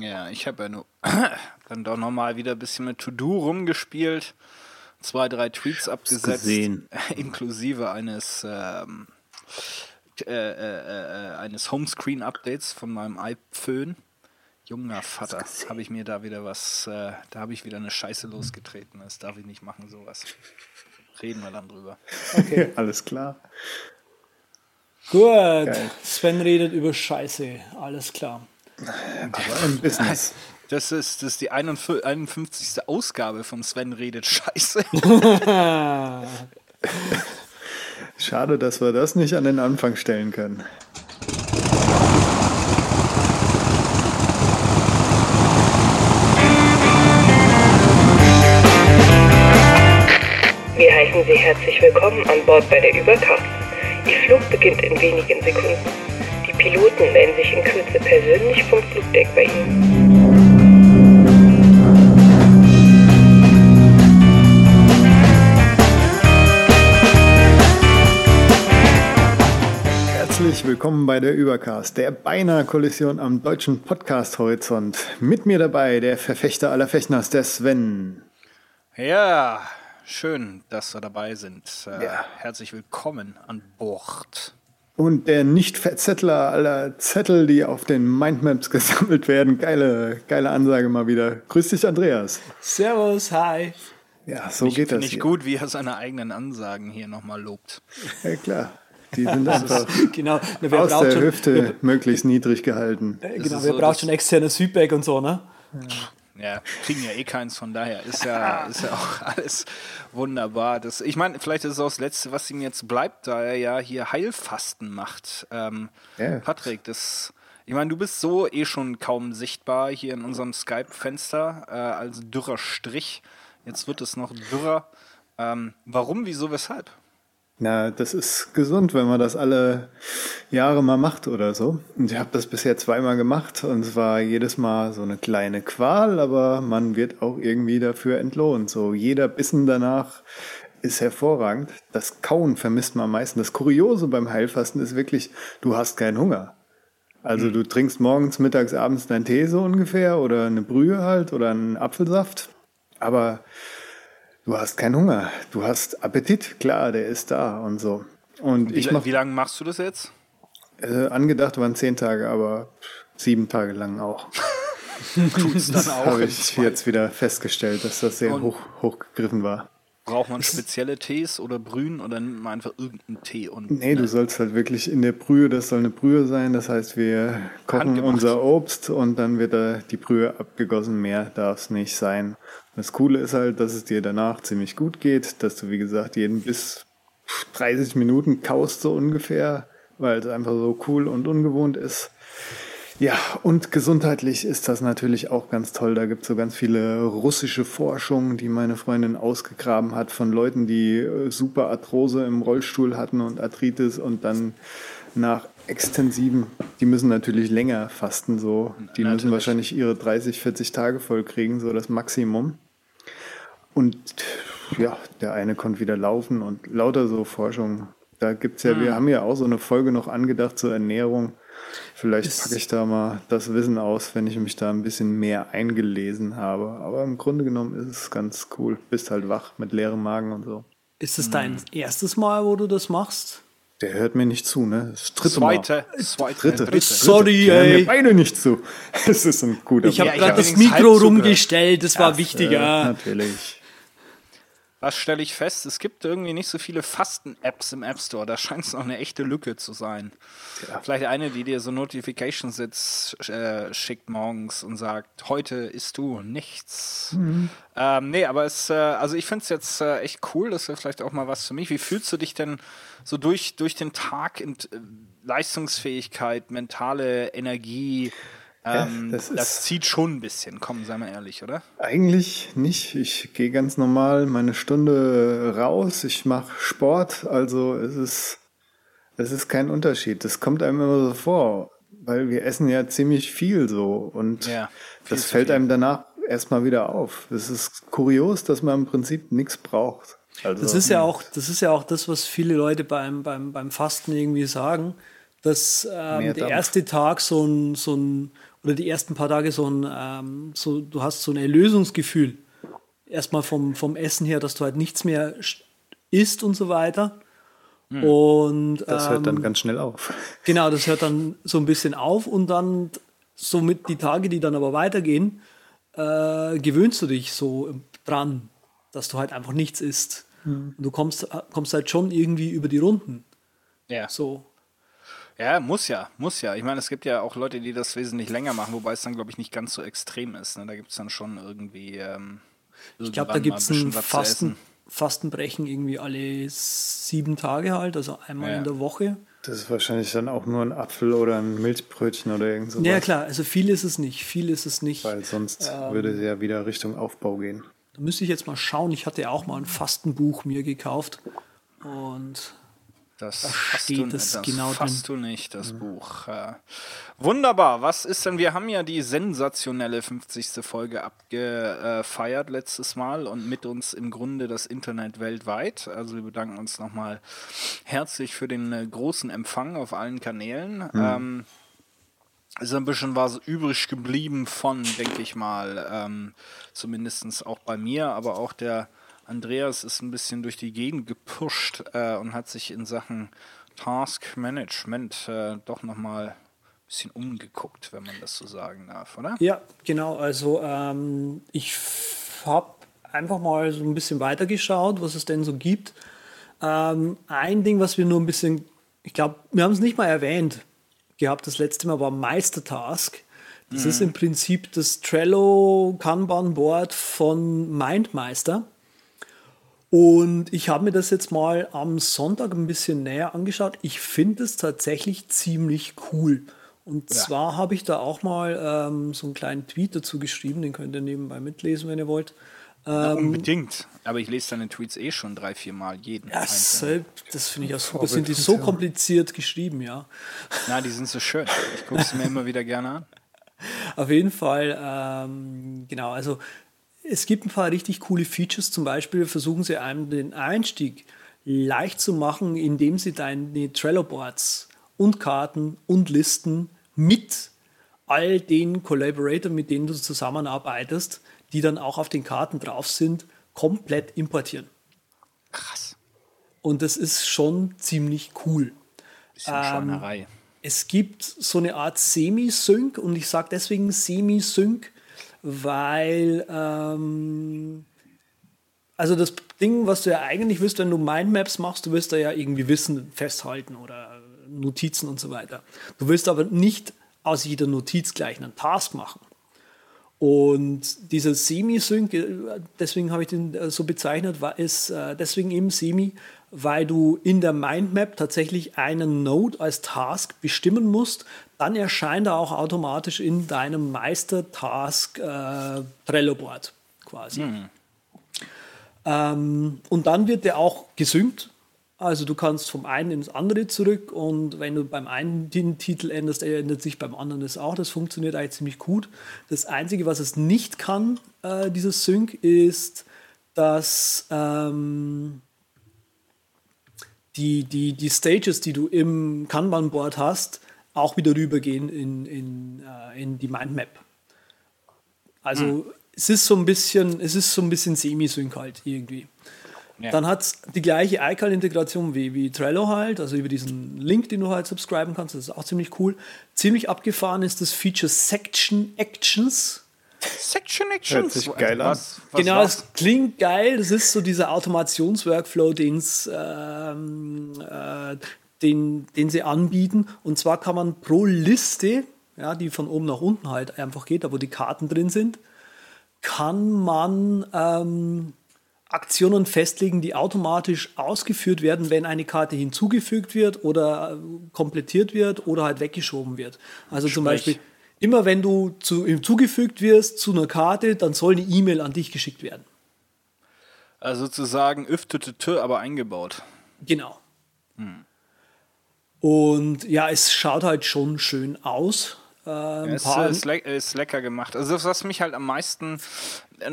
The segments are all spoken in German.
Ja, ich habe ja nur dann doch nochmal wieder ein bisschen mit To-Do rumgespielt, zwei, drei Tweets abgesetzt, inklusive eines ähm, äh, äh, äh, eines Homescreen-Updates von meinem iPhone. Junger Vater, habe ich mir da wieder was, äh, da habe ich wieder eine Scheiße losgetreten. Das darf ich nicht machen, sowas. Reden wir dann drüber. Okay, alles klar. Gut, Geil. Sven redet über Scheiße, alles klar. Aber im Business. Das ist, das ist die 51. Ausgabe von Sven redet Scheiße. Schade, dass wir das nicht an den Anfang stellen können. Wir heißen Sie herzlich willkommen an Bord bei der Überkraft. Ihr Flug beginnt in wenigen Sekunden. Piloten melden sich in Kürze persönlich vom Flugdeck bei Ihnen. Herzlich willkommen bei der Übercast, der beinahe Kollision am deutschen Podcast-Horizont. Mit mir dabei der Verfechter aller Fechners, der Sven. Ja, schön, dass wir dabei sind. Äh, ja. Herzlich willkommen an Bord. Und der Nicht-Verzettler aller Zettel, die auf den Mindmaps gesammelt werden. Geile, geile Ansage mal wieder. Grüß dich, Andreas. Servus, hi. Ja, so ich geht das. Finde ich gut, wie er seine eigenen Ansagen hier nochmal lobt. Ja, klar. Die sind einfach genau. Na, aus der schon, Hüfte wir, möglichst niedrig gehalten. Äh, genau, wir so, brauchen schon externes Feedback und so, ne? Ja, kriegen ja eh keins, von daher ist ja, ist ja auch alles wunderbar. Das, ich meine, vielleicht ist es auch das Letzte, was ihm jetzt bleibt, da er ja hier Heilfasten macht. Ähm, yeah. Patrick, das, ich meine, du bist so eh schon kaum sichtbar hier in unserem Skype-Fenster äh, als dürrer Strich. Jetzt wird es noch dürrer. Ähm, warum, wieso, weshalb? Na, das ist gesund, wenn man das alle Jahre mal macht oder so. Und ich habe das bisher zweimal gemacht und es war jedes Mal so eine kleine Qual, aber man wird auch irgendwie dafür entlohnt. So jeder Bissen danach ist hervorragend. Das Kauen vermisst man am meisten. Das Kuriose beim Heilfasten ist wirklich, du hast keinen Hunger. Also hm. du trinkst morgens, mittags, abends deinen Tee so ungefähr oder eine Brühe halt oder einen Apfelsaft. Aber Du hast keinen Hunger, du hast Appetit, klar, der ist da und so. Und wie, ich mach, wie lange machst du das jetzt? Äh, angedacht waren zehn Tage, aber sieben Tage lang auch. das habe ich jetzt wieder festgestellt, dass das sehr hoch, hochgegriffen war. Braucht man spezielle Tees oder Brühen oder nimmt man einfach irgendeinen Tee? Und, nee, du sollst halt wirklich in der Brühe, das soll eine Brühe sein, das heißt, wir kochen unser Obst und dann wird da die Brühe abgegossen, mehr darf es nicht sein. Das Coole ist halt, dass es dir danach ziemlich gut geht, dass du, wie gesagt, jeden bis 30 Minuten kaust so ungefähr, weil es einfach so cool und ungewohnt ist. Ja, und gesundheitlich ist das natürlich auch ganz toll. Da gibt es so ganz viele russische Forschungen, die meine Freundin ausgegraben hat von Leuten, die äh, super Arthrose im Rollstuhl hatten und Arthritis und dann nach extensiven, die müssen natürlich länger fasten, so. Die natürlich. müssen wahrscheinlich ihre 30, 40 Tage voll kriegen, so das Maximum. Und ja, der eine konnte wieder laufen und lauter so Forschung. Da gibt's ja, mhm. wir haben ja auch so eine Folge noch angedacht zur Ernährung. Vielleicht packe ich da mal das Wissen aus, wenn ich mich da ein bisschen mehr eingelesen habe. Aber im Grunde genommen ist es ganz cool. Bist halt wach mit leerem Magen und so. Ist es dein mhm. erstes Mal, wo du das machst? Der hört mir nicht zu, ne? Das dritte Zweite, Mal. Zweite, dritte, dritte. Sorry, dritte. ey. Hört mir beide nicht zu. Es ist ein guter Ich habe ja, gerade das Mikro rumgestellt, das war wichtiger. Ja, natürlich. Was stelle ich fest? Es gibt irgendwie nicht so viele Fasten-Apps im App Store. Da scheint es noch eine echte Lücke zu sein. Ja. Vielleicht eine, die dir so Notifications jetzt äh, schickt morgens und sagt, heute isst du nichts. Mhm. Ähm, nee, aber es, äh, also ich finde es jetzt äh, echt cool. Das wäre vielleicht auch mal was für mich. Wie fühlst du dich denn so durch, durch den Tag in äh, Leistungsfähigkeit, mentale Energie? Ähm, ja, das, das, zieht schon ein bisschen, komm, sei mal ehrlich, oder? Eigentlich nicht. Ich gehe ganz normal meine Stunde raus, ich mache Sport, also es ist, es ist kein Unterschied. Das kommt einem immer so vor, weil wir essen ja ziemlich viel so und ja, das fällt viel. einem danach erstmal wieder auf. Es ist kurios, dass man im Prinzip nichts braucht. Also, das ist ja auch, das ist ja auch das, was viele Leute beim, beim, beim Fasten irgendwie sagen, dass ähm, der erste Tag so ein, so ein oder die ersten paar Tage so ein, ähm, so, du hast so ein Erlösungsgefühl. Erstmal vom, vom Essen her, dass du halt nichts mehr isst und so weiter. Hm. Und das hört dann ähm, ganz schnell auf. Genau, das hört dann so ein bisschen auf und dann somit die Tage, die dann aber weitergehen, äh, gewöhnst du dich so dran, dass du halt einfach nichts isst. Hm. Und du kommst, kommst halt schon irgendwie über die Runden. Ja. So. Ja, muss ja, muss ja. Ich meine, es gibt ja auch Leute, die das wesentlich länger machen, wobei es dann, glaube ich, nicht ganz so extrem ist. Ne? Da gibt es dann schon irgendwie. Ähm, ich glaube, da gibt es ein Fasten, Fastenbrechen irgendwie alle sieben Tage halt, also einmal ja. in der Woche. Das ist wahrscheinlich dann auch nur ein Apfel oder ein Milchbrötchen oder irgend sowas. Ja, klar, also viel ist es nicht. Viel ist es nicht. Weil sonst ähm, würde es ja wieder Richtung Aufbau gehen. Da müsste ich jetzt mal schauen. Ich hatte ja auch mal ein Fastenbuch mir gekauft. Und das, das steht du, es das genau fasst drin. du nicht, das mhm. Buch. Äh, wunderbar. Was ist denn? Wir haben ja die sensationelle 50. Folge abgefeiert letztes Mal und mit uns im Grunde das Internet weltweit. Also wir bedanken uns nochmal herzlich für den äh, großen Empfang auf allen Kanälen. Mhm. Ähm, ist ein bisschen was übrig geblieben von, denke ich mal, ähm, zumindest auch bei mir, aber auch der Andreas ist ein bisschen durch die Gegend gepusht äh, und hat sich in Sachen Task Management äh, doch nochmal ein bisschen umgeguckt, wenn man das so sagen darf, oder? Ja, genau. Also ähm, ich habe einfach mal so ein bisschen weitergeschaut, was es denn so gibt. Ähm, ein Ding, was wir nur ein bisschen, ich glaube, wir haben es nicht mal erwähnt gehabt, das letzte Mal war Meistertask. Das mhm. ist im Prinzip das Trello Kanban Board von Mindmeister. Und ich habe mir das jetzt mal am Sonntag ein bisschen näher angeschaut. Ich finde es tatsächlich ziemlich cool. Und ja. zwar habe ich da auch mal ähm, so einen kleinen Tweet dazu geschrieben, den könnt ihr nebenbei mitlesen, wenn ihr wollt. Ähm, unbedingt. Aber ich lese deine Tweets eh schon drei, vier Mal jeden. Ja, das finde ich auch super. Sind die so kompliziert geschrieben, ja? Na, die sind so schön. Ich gucke sie mir immer wieder gerne an. Auf jeden Fall, ähm, genau. Also es gibt ein paar richtig coole Features. Zum Beispiel versuchen sie einem den Einstieg leicht zu machen, indem sie deine Trello-Boards und Karten und Listen mit all den Collaborators, mit denen du zusammenarbeitest, die dann auch auf den Karten drauf sind, komplett importieren. Krass. Und das ist schon ziemlich cool. Bisschen ähm, Schweinerei. Es gibt so eine Art Semi-Sync und ich sage deswegen Semi-Sync, weil ähm, also das Ding, was du ja eigentlich willst, wenn du Mindmaps machst, du willst da ja irgendwie Wissen festhalten oder Notizen und so weiter. Du willst aber nicht aus jeder Notiz gleich einen Task machen. Und dieser Semi-Sync, äh, deswegen habe ich den äh, so bezeichnet, war ist äh, deswegen eben Semi, weil du in der Mindmap tatsächlich einen Node als Task bestimmen musst, dann erscheint er auch automatisch in deinem Meister-Task äh, Trello-Board quasi. Mhm. Ähm, und dann wird der auch gesynkt. Also du kannst vom einen ins andere zurück und wenn du beim einen den Titel änderst, ändert sich beim anderen das auch. Das funktioniert eigentlich ziemlich gut. Das Einzige, was es nicht kann, äh, dieses Sync, ist, dass ähm, die, die, die Stages, die du im Kanban-Board hast, auch wieder rübergehen in, in, äh, in die Mindmap. Also hm. es ist so ein bisschen, es ist so ein bisschen Semi-Sync halt irgendwie. Ja. Dann hat es die gleiche iCal-Integration wie, wie Trello halt, also über diesen Link, den du halt subscriben kannst, das ist auch ziemlich cool. Ziemlich abgefahren ist das Feature Section Actions. Section Actions. Hört sich geil an. Was, was genau, es klingt geil. Das ist so dieser Automationsworkflow, den's, ähm, äh, den, den sie anbieten. Und zwar kann man pro Liste, ja, die von oben nach unten halt einfach geht, da wo die Karten drin sind, kann man ähm, Aktionen festlegen, die automatisch ausgeführt werden, wenn eine Karte hinzugefügt wird oder äh, komplettiert wird oder halt weggeschoben wird. Also Sprich. zum Beispiel Immer wenn du zu, hinzugefügt wirst zu einer Karte, dann soll eine E-Mail an dich geschickt werden. Also sozusagen öftete aber eingebaut. Genau. Hm. Und ja, es schaut halt schon schön aus. ja, ist, ist, ist, lecker gemacht. Also was mich halt am meisten,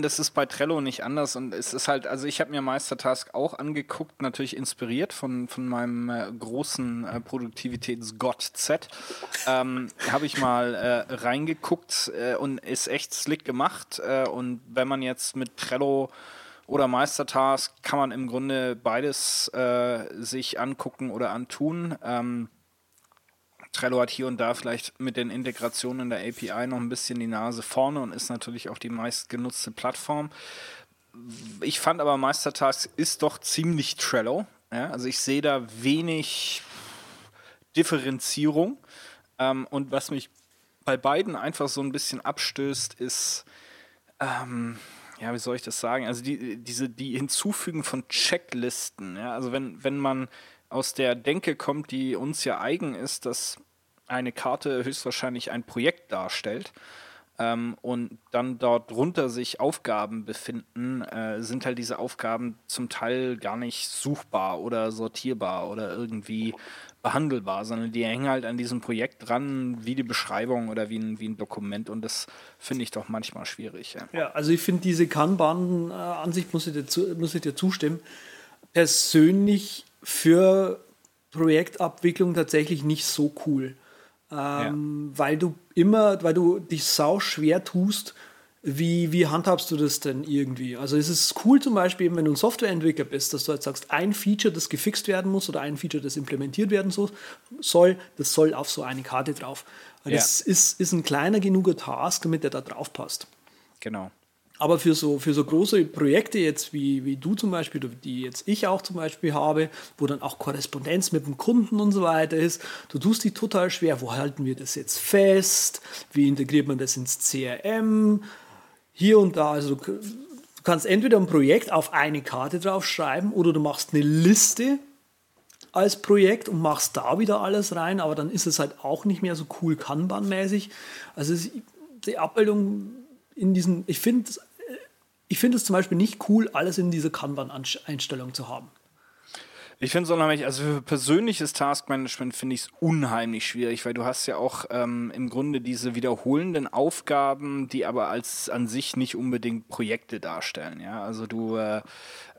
das ist bei Trello nicht anders und es ist halt, also ich habe mir Meistertask auch angeguckt, natürlich inspiriert von, von meinem äh, großen äh, Produktivitätsgott Z. Ähm, habe ich mal äh, reingeguckt äh, und ist echt slick gemacht äh, und wenn man jetzt mit Trello oder Meistertask kann man im Grunde beides äh, sich angucken oder antun. Ähm, Trello hat hier und da vielleicht mit den Integrationen in der API noch ein bisschen die Nase vorne und ist natürlich auch die meistgenutzte Plattform. Ich fand aber Meistertask ist doch ziemlich Trello. Ja? Also ich sehe da wenig Differenzierung. Ähm, und was mich bei beiden einfach so ein bisschen abstößt, ist, ähm, ja, wie soll ich das sagen? Also die, diese, die Hinzufügen von Checklisten. Ja? Also wenn, wenn man aus der Denke kommt, die uns ja eigen ist, dass eine Karte höchstwahrscheinlich ein Projekt darstellt ähm, und dann dort drunter sich Aufgaben befinden, äh, sind halt diese Aufgaben zum Teil gar nicht suchbar oder sortierbar oder irgendwie behandelbar, sondern die hängen halt an diesem Projekt dran, wie die Beschreibung oder wie ein, wie ein Dokument und das finde ich doch manchmal schwierig. Ja, ja also ich finde diese Kanban-Ansicht, muss, ich dir muss ich dir zustimmen, persönlich für Projektabwicklung tatsächlich nicht so cool ähm, ja. weil du immer, weil du dich sau schwer tust, wie, wie handhabst du das denn irgendwie? Also es ist cool zum Beispiel, wenn du ein Softwareentwickler bist, dass du jetzt sagst, ein Feature, das gefixt werden muss oder ein Feature, das implementiert werden soll, das soll auf so eine Karte drauf. Ja. Das ist, ist ein kleiner genuger Task, damit der da drauf passt. Genau. Aber für so, für so große Projekte jetzt wie, wie du zum Beispiel, die jetzt ich auch zum Beispiel habe, wo dann auch Korrespondenz mit dem Kunden und so weiter ist, du tust die total schwer. Wo halten wir das jetzt fest? Wie integriert man das ins CRM? Hier und da. Also du, du kannst entweder ein Projekt auf eine Karte draufschreiben oder du machst eine Liste als Projekt und machst da wieder alles rein, aber dann ist es halt auch nicht mehr so cool Kanban-mäßig. Also die Abbildung in diesen, ich finde ich finde es zum Beispiel nicht cool, alles in diese Kanban-Einstellung zu haben. Ich finde es unheimlich, also für persönliches Taskmanagement finde ich es unheimlich schwierig, weil du hast ja auch ähm, im Grunde diese wiederholenden Aufgaben, die aber als an sich nicht unbedingt Projekte darstellen. Ja, also du äh,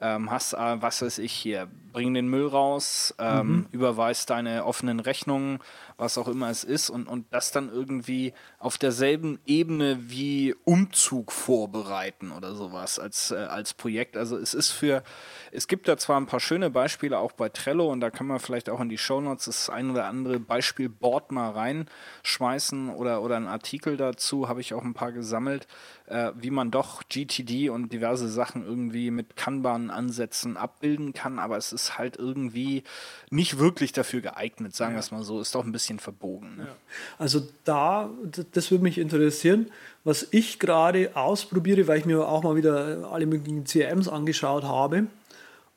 ähm, hast, äh, was weiß ich hier, bring den Müll raus, ähm, mhm. überweis deine offenen Rechnungen, was auch immer es ist, und, und das dann irgendwie auf derselben Ebene wie Umzug vorbereiten oder sowas als, äh, als Projekt. Also es ist für, es gibt da zwar ein paar schöne Beispiele auch bei Trello und da kann man vielleicht auch in die Shownotes das ein oder andere Beispielboard mal reinschmeißen oder, oder einen Artikel dazu, habe ich auch ein paar gesammelt äh, wie man doch GTD und diverse Sachen irgendwie mit Kanban-Ansätzen abbilden kann, aber es ist halt irgendwie nicht wirklich dafür geeignet, sagen wir es mal so. Ist doch ein bisschen verbogen. Ne? Ja. Also da, das würde mich interessieren, was ich gerade ausprobiere, weil ich mir auch mal wieder alle möglichen CRMs angeschaut habe.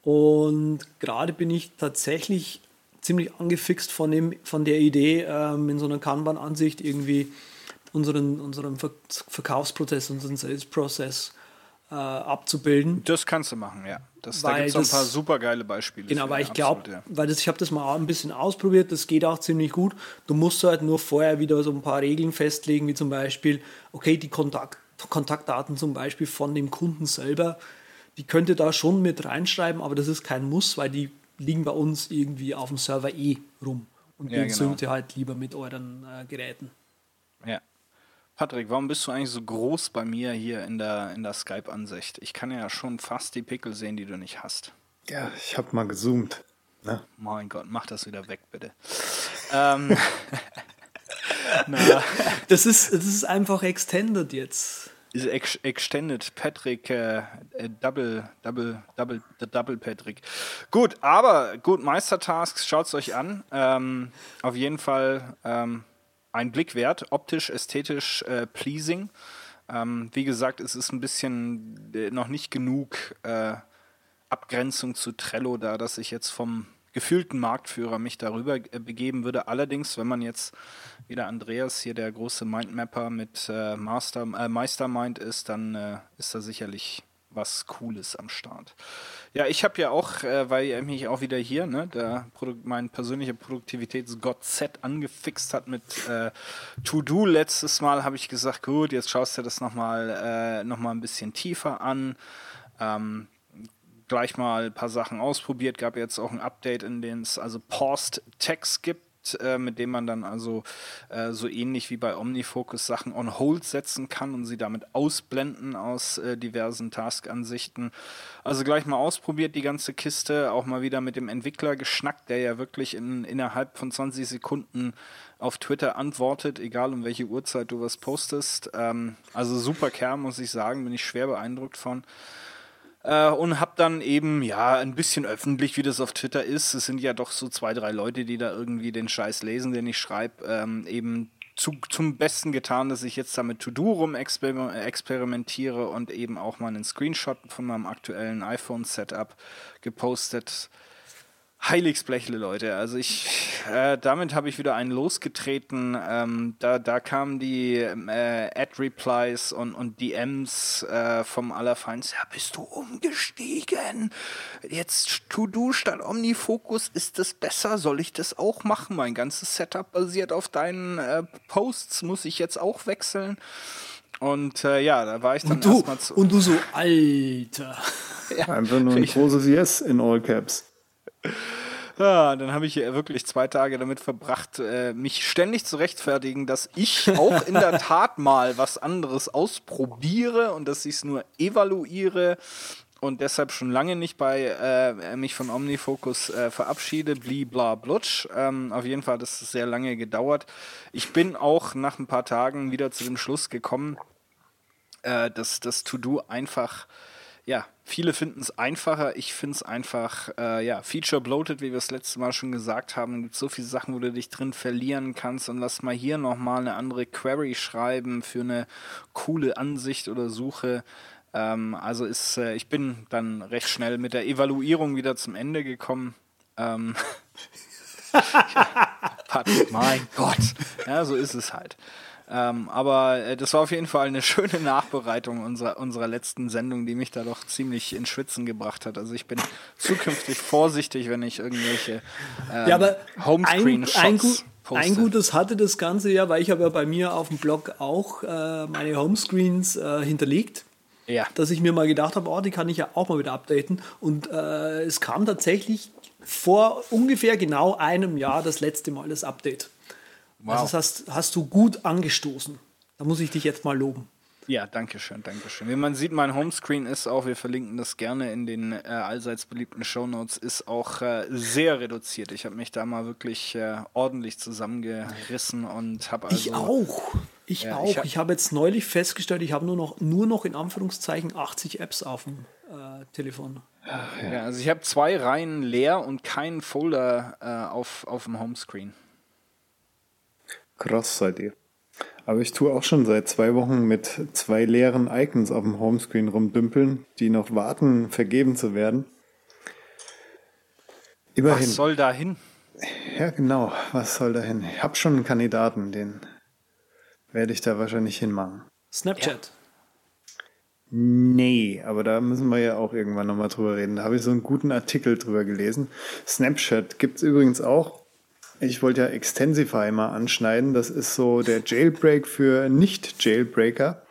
Und gerade bin ich tatsächlich ziemlich angefixt von, dem, von der Idee, ähm, in so einer Kanban-Ansicht irgendwie unseren, unseren Verkaufsprozess, unseren Sales-Prozess äh, abzubilden. Das kannst du machen, ja. Das, da gibt es ein paar super geile Beispiele. Genau, weil ich glaube, ja. weil das, ich habe das mal ein bisschen ausprobiert, das geht auch ziemlich gut. Du musst halt nur vorher wieder so ein paar Regeln festlegen, wie zum Beispiel, okay, die Kontakt, Kontaktdaten zum Beispiel von dem Kunden selber, die könnte da schon mit reinschreiben, aber das ist kein Muss, weil die liegen bei uns irgendwie auf dem Server eh rum. Und ja, den genau. synkt ihr halt lieber mit euren äh, Geräten. Ja. Patrick, warum bist du eigentlich so groß bei mir hier in der, in der Skype-Ansicht? Ich kann ja schon fast die Pickel sehen, die du nicht hast. Ja, ich habe mal gezoomt. Ne? Mein Gott, mach das wieder weg, bitte. ähm, na. Das, ist, das ist einfach extended jetzt. Ist ex extended, Patrick, äh, äh, Double, Double, Double, Double Patrick. Gut, aber gut, Meistertasks, schaut es euch an. Ähm, auf jeden Fall ähm, ein Blick wert, optisch, ästhetisch äh, pleasing. Ähm, wie gesagt, es ist ein bisschen äh, noch nicht genug äh, Abgrenzung zu Trello da, dass ich jetzt vom gefühlten Marktführer mich darüber äh, begeben würde. Allerdings, wenn man jetzt wieder Andreas hier der große Mindmapper mit äh, Master, äh, Meistermind ist, dann ist da sicherlich was Cooles am Start. Ja, ich habe ja auch, äh, weil er mich auch wieder hier, ne, der mein persönlicher Produktivitätsgott Z angefixt hat mit äh, To-Do. Letztes Mal habe ich gesagt, gut, jetzt schaust du das nochmal äh, noch ein bisschen tiefer an. Ähm, gleich mal ein paar Sachen ausprobiert, gab jetzt auch ein Update, in dem es also Paused Text gibt äh, mit dem man dann also äh, so ähnlich wie bei OmniFocus Sachen on hold setzen kann und sie damit ausblenden aus äh, diversen Task-Ansichten. Also gleich mal ausprobiert die ganze Kiste, auch mal wieder mit dem Entwickler geschnackt, der ja wirklich in, innerhalb von 20 Sekunden auf Twitter antwortet, egal um welche Uhrzeit du was postest. Ähm, also super Kerl, muss ich sagen, bin ich schwer beeindruckt von. Äh, und habe dann eben, ja, ein bisschen öffentlich, wie das auf Twitter ist. Es sind ja doch so zwei, drei Leute, die da irgendwie den Scheiß lesen, den ich schreibe, ähm, eben zu, zum Besten getan, dass ich jetzt damit To-Do rum exper experimentiere und eben auch mal einen Screenshot von meinem aktuellen iPhone-Setup gepostet Heiligsblechle, Leute. Also ich, äh, damit habe ich wieder einen losgetreten. Ähm, da, da kamen die äh, Ad-Replies und, und DMs äh, vom Allerfeinsten. Ja, bist du umgestiegen? Jetzt To-Do statt Omnifocus. Ist das besser? Soll ich das auch machen? Mein ganzes Setup basiert auf deinen äh, Posts. Muss ich jetzt auch wechseln? Und äh, ja, da war ich dann erstmal zu. Und du so, Alter. ja, Einfach nur ein großes Yes in All Caps. Ja, dann habe ich wirklich zwei Tage damit verbracht, äh, mich ständig zu rechtfertigen, dass ich auch in der Tat mal was anderes ausprobiere und dass ich es nur evaluiere und deshalb schon lange nicht bei äh, mich von Omnifocus äh, verabschiede, bla blutsch. Ähm, auf jeden Fall hat es sehr lange gedauert. Ich bin auch nach ein paar Tagen wieder zu dem Schluss gekommen, äh, dass das To-Do einfach ja, viele finden es einfacher. Ich finde es einfach, äh, ja, feature bloated, wie wir es letzte Mal schon gesagt haben. Es gibt so viele Sachen, wo du dich drin verlieren kannst und lass mal hier nochmal eine andere Query schreiben für eine coole Ansicht oder Suche. Ähm, also ist, äh, ich bin dann recht schnell mit der Evaluierung wieder zum Ende gekommen. Ähm, ja, mein Gott. Ja, so ist es halt. Ähm, aber äh, das war auf jeden Fall eine schöne Nachbereitung unserer, unserer letzten Sendung, die mich da doch ziemlich in Schwitzen gebracht hat. Also ich bin zukünftig vorsichtig, wenn ich irgendwelche ähm, ja, aber Homescreen-Shots ein, ein, poste. ein Gutes hatte das Ganze ja, weil ich habe ja bei mir auf dem Blog auch äh, meine Homescreens äh, hinterlegt. Ja. Dass ich mir mal gedacht habe, oh, die kann ich ja auch mal wieder updaten. Und äh, es kam tatsächlich vor ungefähr genau einem Jahr das letzte Mal das Update. Wow. Also das hast, hast du gut angestoßen. Da muss ich dich jetzt mal loben. Ja, danke schön, danke schön. Wie man sieht, mein Homescreen ist auch, wir verlinken das gerne in den äh, allseits beliebten Shownotes, ist auch äh, sehr reduziert. Ich habe mich da mal wirklich äh, ordentlich zusammengerissen und habe also... Ich auch. Ich ja, auch. Ich, hab, ich habe jetzt neulich festgestellt, ich habe nur noch, nur noch in Anführungszeichen 80 Apps auf dem äh, Telefon. Ja, also ich habe zwei Reihen leer und keinen Folder äh, auf, auf dem Homescreen. Krass seid ihr. Aber ich tue auch schon seit zwei Wochen mit zwei leeren Icons auf dem Homescreen rumdümpeln, die noch warten, vergeben zu werden. Immerhin. Was soll da hin? Ja, genau. Was soll da hin? Ich habe schon einen Kandidaten, den werde ich da wahrscheinlich hinmachen. Snapchat. Ja. Nee, aber da müssen wir ja auch irgendwann nochmal drüber reden. Da habe ich so einen guten Artikel drüber gelesen. Snapchat gibt es übrigens auch ich wollte ja Extensify mal anschneiden. Das ist so der Jailbreak für Nicht-Jailbreaker.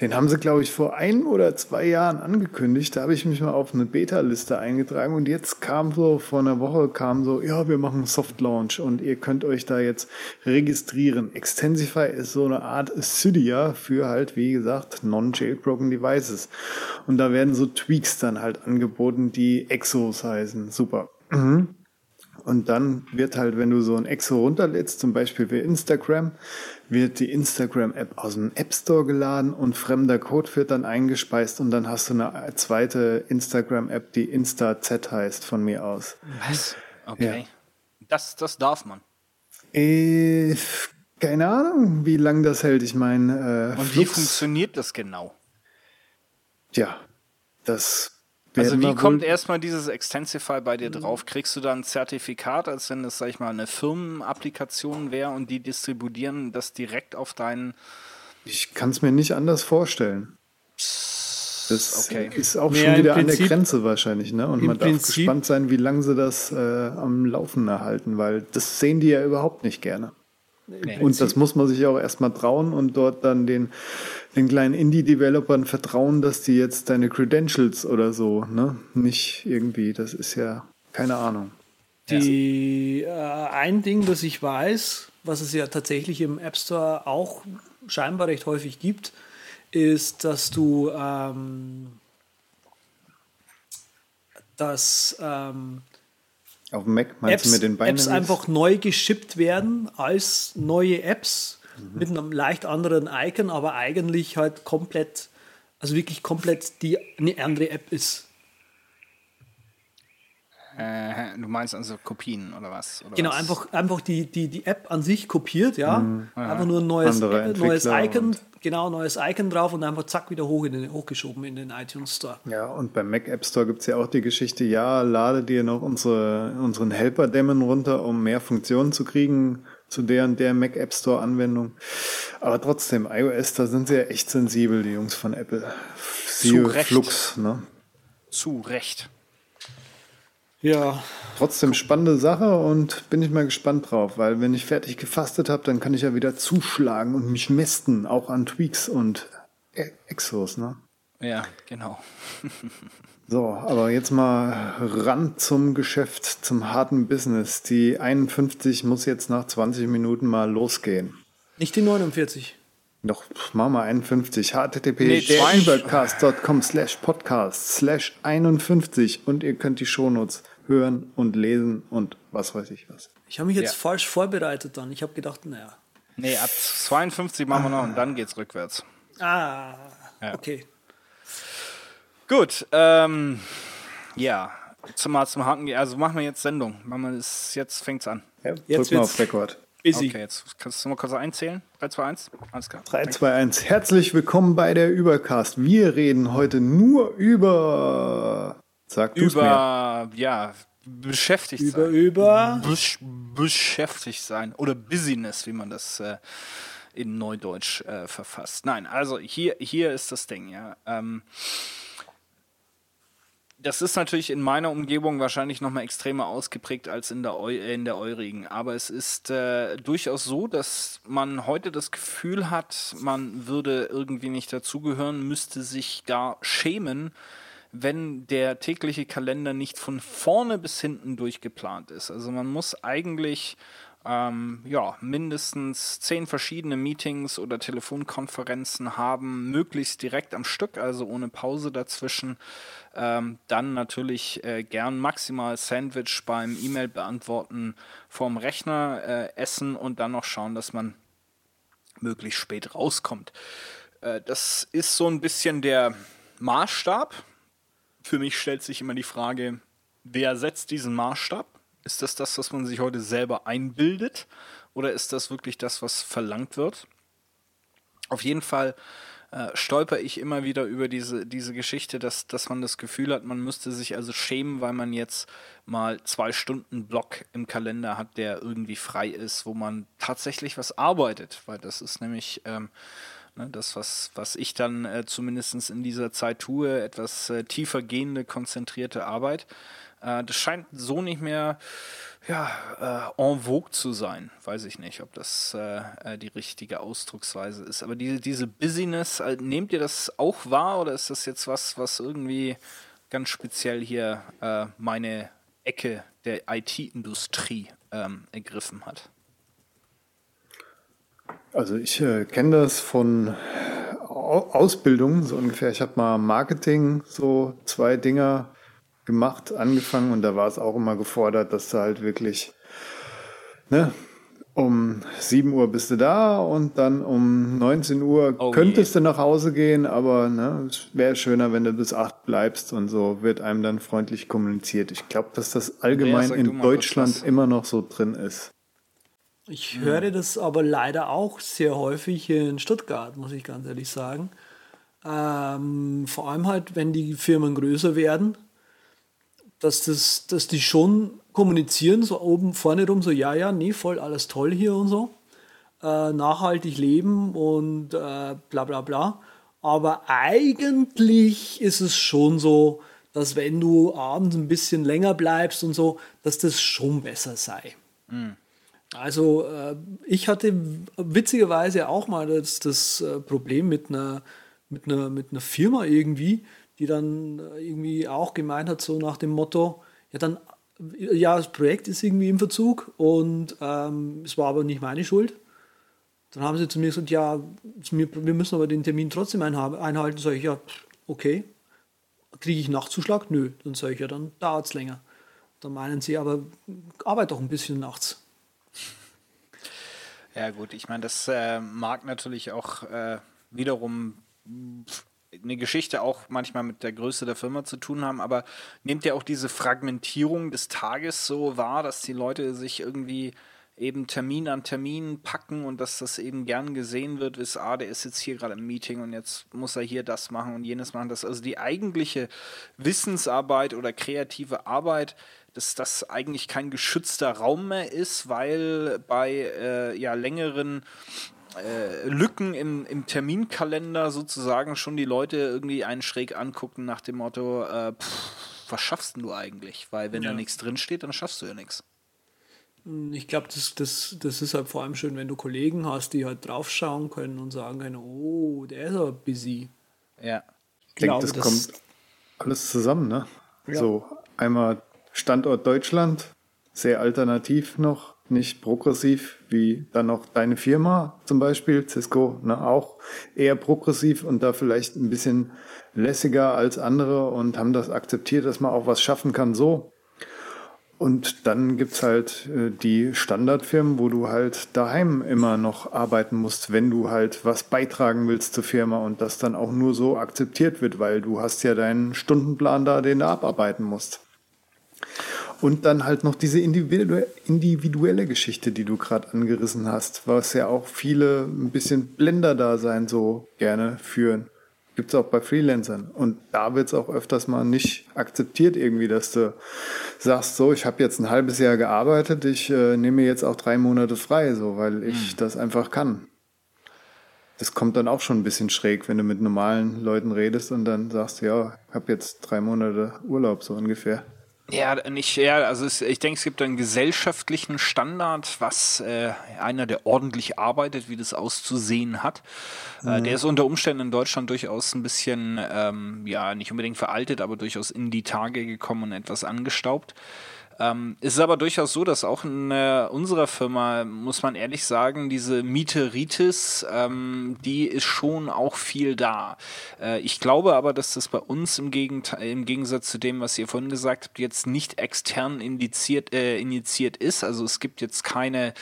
Den haben sie, glaube ich, vor ein oder zwei Jahren angekündigt. Da habe ich mich mal auf eine Beta-Liste eingetragen und jetzt kam so, vor einer Woche kam so, ja, wir machen Soft Launch und ihr könnt euch da jetzt registrieren. Extensify ist so eine Art Cydia für halt, wie gesagt, non-jailbroken Devices. Und da werden so Tweaks dann halt angeboten, die Exos heißen. Super. Mhm. Und dann wird halt, wenn du so ein Exo runterlädst, zum Beispiel für Instagram, wird die Instagram-App aus dem App Store geladen und fremder Code wird dann eingespeist und dann hast du eine zweite Instagram-App, die InstaZ heißt von mir aus. Was? Okay. Ja. Das, das darf man. Äh, keine Ahnung, wie lange das hält. Ich meine. Äh, und wie funktioniert das genau? Tja, das also wie kommt erstmal dieses Extensify bei dir drauf? Kriegst du da ein Zertifikat, als wenn das, sag ich mal, eine Firmenapplikation wäre und die distribuieren das direkt auf deinen... Ich kann es mir nicht anders vorstellen. Das okay. ist auch Mehr schon wieder Prinzip, an der Grenze wahrscheinlich, ne? Und man darf Prinzip, gespannt sein, wie lange sie das äh, am Laufen erhalten, weil das sehen die ja überhaupt nicht gerne. Nee. Und das muss man sich auch erstmal trauen und dort dann den, den kleinen Indie-Developern vertrauen, dass die jetzt deine Credentials oder so, ne? Nicht irgendwie, das ist ja keine Ahnung. Die, äh, ein Ding, das ich weiß, was es ja tatsächlich im App Store auch scheinbar recht häufig gibt, ist, dass du ähm, dass ähm, auf dem Mac meinst Apps, du mit den Apps einfach neu geschippt werden als neue Apps mhm. mit einem leicht anderen Icon, aber eigentlich halt komplett, also wirklich komplett die eine andere App ist. Äh, du meinst also Kopien oder was? Oder genau, was? einfach, einfach die, die, die App an sich kopiert, ja. Mhm. Einfach nur ein neues, äh, neues Icon, genau, neues Icon drauf und einfach zack wieder hoch in den, hochgeschoben in den iTunes Store. Ja, und beim Mac App Store gibt es ja auch die Geschichte, ja, lade dir noch unsere, unseren Helper-Dämmen runter, um mehr Funktionen zu kriegen zu der und der Mac App Store Anwendung. Aber trotzdem, iOS, da sind sie ja echt sensibel, die Jungs von Apple. Siehe Zu Recht. Flux, ne? Zu Recht. Ja. Trotzdem spannende Sache und bin ich mal gespannt drauf, weil wenn ich fertig gefastet habe, dann kann ich ja wieder zuschlagen und mich mästen, auch an Tweaks und e- Exos, ne? Ja, genau. so, aber jetzt mal ran zum Geschäft, zum harten Business. Die 51 muss jetzt nach 20 Minuten mal losgehen. Nicht die 49. Doch, machen wir 51. http nee, übercast.com slash podcast slash 51 und ihr könnt die Shownotes hören und lesen und was weiß ich was. Ich habe mich jetzt ja. falsch vorbereitet dann. Ich habe gedacht, naja. Nee, ab 52 machen wir noch und dann geht's rückwärts. Ah, ja. okay. Gut, ähm, ja, zum, mal zum Haken, also machen wir jetzt Sendung. Machen wir das, jetzt fängt's an. Ja, jetzt mal auf Rekord. Busy. Okay, jetzt kannst du mal kurz einzählen. 3, 2, 1. Alles klar. 3, 2, 1. Herzlich willkommen bei der Übercast. Wir reden heute nur über. Sag du's Über, mir. ja, beschäftigt über, sein. Über, Besch beschäftigt sein. Oder Business, wie man das äh, in Neudeutsch äh, verfasst. Nein, also hier, hier ist das Ding, ja. Ähm, das ist natürlich in meiner Umgebung wahrscheinlich noch mal extremer ausgeprägt als in der, Eu in der eurigen. Aber es ist äh, durchaus so, dass man heute das Gefühl hat, man würde irgendwie nicht dazugehören, müsste sich gar schämen, wenn der tägliche Kalender nicht von vorne bis hinten durchgeplant ist. Also man muss eigentlich ähm, ja, mindestens zehn verschiedene Meetings oder Telefonkonferenzen haben, möglichst direkt am Stück, also ohne Pause dazwischen. Ähm, dann natürlich äh, gern maximal Sandwich beim E-Mail beantworten vorm Rechner äh, essen und dann noch schauen, dass man möglichst spät rauskommt. Äh, das ist so ein bisschen der Maßstab. Für mich stellt sich immer die Frage, wer setzt diesen Maßstab? Ist das das, was man sich heute selber einbildet? Oder ist das wirklich das, was verlangt wird? Auf jeden Fall äh, stolper ich immer wieder über diese, diese Geschichte, dass, dass man das Gefühl hat, man müsste sich also schämen, weil man jetzt mal zwei Stunden Block im Kalender hat, der irgendwie frei ist, wo man tatsächlich was arbeitet. Weil das ist nämlich ähm, ne, das, was, was ich dann äh, zumindest in dieser Zeit tue, etwas äh, tiefer gehende, konzentrierte Arbeit. Äh, das scheint so nicht mehr ja, äh, en vogue zu sein. Weiß ich nicht, ob das äh, äh die richtige Ausdrucksweise ist. Aber diese, diese Busyness, äh, nehmt ihr das auch wahr oder ist das jetzt was, was irgendwie ganz speziell hier äh, meine Ecke der IT-Industrie ähm, ergriffen hat? Also ich äh, kenne das von Ausbildung so ungefähr. Ich habe mal Marketing, so zwei Dinger gemacht, angefangen und da war es auch immer gefordert, dass du halt wirklich, ne, um 7 Uhr bist du da und dann um 19 Uhr oh könntest je. du nach Hause gehen, aber ne, es wäre schöner, wenn du bis 8 bleibst und so wird einem dann freundlich kommuniziert. Ich glaube, dass das allgemein ja, in Deutschland immer noch so drin ist. Ich ja. höre das aber leider auch sehr häufig hier in Stuttgart, muss ich ganz ehrlich sagen. Ähm, vor allem halt, wenn die Firmen größer werden, dass, das, dass die schon kommunizieren, so oben vorne rum, so ja, ja, nee, voll alles toll hier und so. Äh, nachhaltig leben und äh, bla bla bla. Aber eigentlich ist es schon so, dass wenn du abends ein bisschen länger bleibst und so, dass das schon besser sei. Mhm. Also äh, ich hatte witzigerweise auch mal das, das äh, Problem mit einer, mit, einer, mit einer Firma irgendwie, die dann äh, irgendwie auch gemeint hat, so nach dem Motto, ja dann, ja, das Projekt ist irgendwie im Verzug und ähm, es war aber nicht meine Schuld. Dann haben sie zu mir gesagt, ja, wir müssen aber den Termin trotzdem einhalten. Sag ich, ja, okay. Kriege ich Nachtzuschlag? Nö. Dann sage ich, ja, dann dauert es länger. Dann meinen sie, aber arbeite doch ein bisschen nachts. Ja gut, ich meine, das äh, mag natürlich auch äh, wiederum eine Geschichte auch manchmal mit der Größe der Firma zu tun haben, aber nehmt ihr auch diese Fragmentierung des Tages so wahr, dass die Leute sich irgendwie eben Termin an Termin packen und dass das eben gern gesehen wird, ist, ah, der ist jetzt hier gerade im Meeting und jetzt muss er hier das machen und jenes machen. Das also die eigentliche Wissensarbeit oder kreative Arbeit, dass das eigentlich kein geschützter Raum mehr ist, weil bei äh, ja längeren äh, Lücken im, im Terminkalender sozusagen schon die Leute irgendwie einen schräg angucken nach dem Motto, äh, pff, was schaffst du eigentlich? Weil wenn ja. da nichts drinsteht, dann schaffst du ja nichts. Ich glaube, das, das, das ist halt vor allem schön, wenn du Kollegen hast, die halt draufschauen können und sagen können, oh, der ist aber busy. Ja. Ich denke, das, das, kommt alles zusammen, ne? Ja. So, einmal Standort Deutschland, sehr alternativ noch, nicht progressiv wie dann noch deine Firma zum Beispiel, Cisco, ne, auch eher progressiv und da vielleicht ein bisschen lässiger als andere und haben das akzeptiert, dass man auch was schaffen kann so. Und dann gibt's halt äh, die Standardfirmen, wo du halt daheim immer noch arbeiten musst, wenn du halt was beitragen willst zur Firma und das dann auch nur so akzeptiert wird, weil du hast ja deinen Stundenplan da, den du abarbeiten musst. Und dann halt noch diese individuelle Geschichte, die du gerade angerissen hast, was ja auch viele ein bisschen Blender da sein so gerne führen. Gibt es auch bei Freelancern. Und da wird es auch öfters mal nicht akzeptiert irgendwie, dass du sagst, so, ich habe jetzt ein halbes Jahr gearbeitet, ich äh, nehme jetzt auch drei Monate frei, so, weil ich mhm. das einfach kann. Das kommt dann auch schon ein bisschen schräg, wenn du mit normalen Leuten redest und dann sagst, ja, ich habe jetzt drei Monate Urlaub, so ungefähr. Ja, nicht, ja, also es, ich denke, es gibt einen gesellschaftlichen Standard, was äh, einer, der ordentlich arbeitet, wie das auszusehen hat. Äh, mhm. Äh, der ist unter Umständen in Deutschland durchaus ein bisschen, ähm, ja, nicht unbedingt veraltet, aber durchaus in die Tage gekommen und etwas angestaubt. Ähm, es ist aber durchaus so, dass auch in äh, unserer Firma, muss man ehrlich sagen, diese Mieteritis, ähm, die ist schon auch viel da. Äh, ich glaube aber, dass das bei uns im, Gegenteil, im Gegensatz zu dem, was ihr vorhin gesagt habt, jetzt nicht extern indiziert, äh, initiiert ist. Also es gibt jetzt keine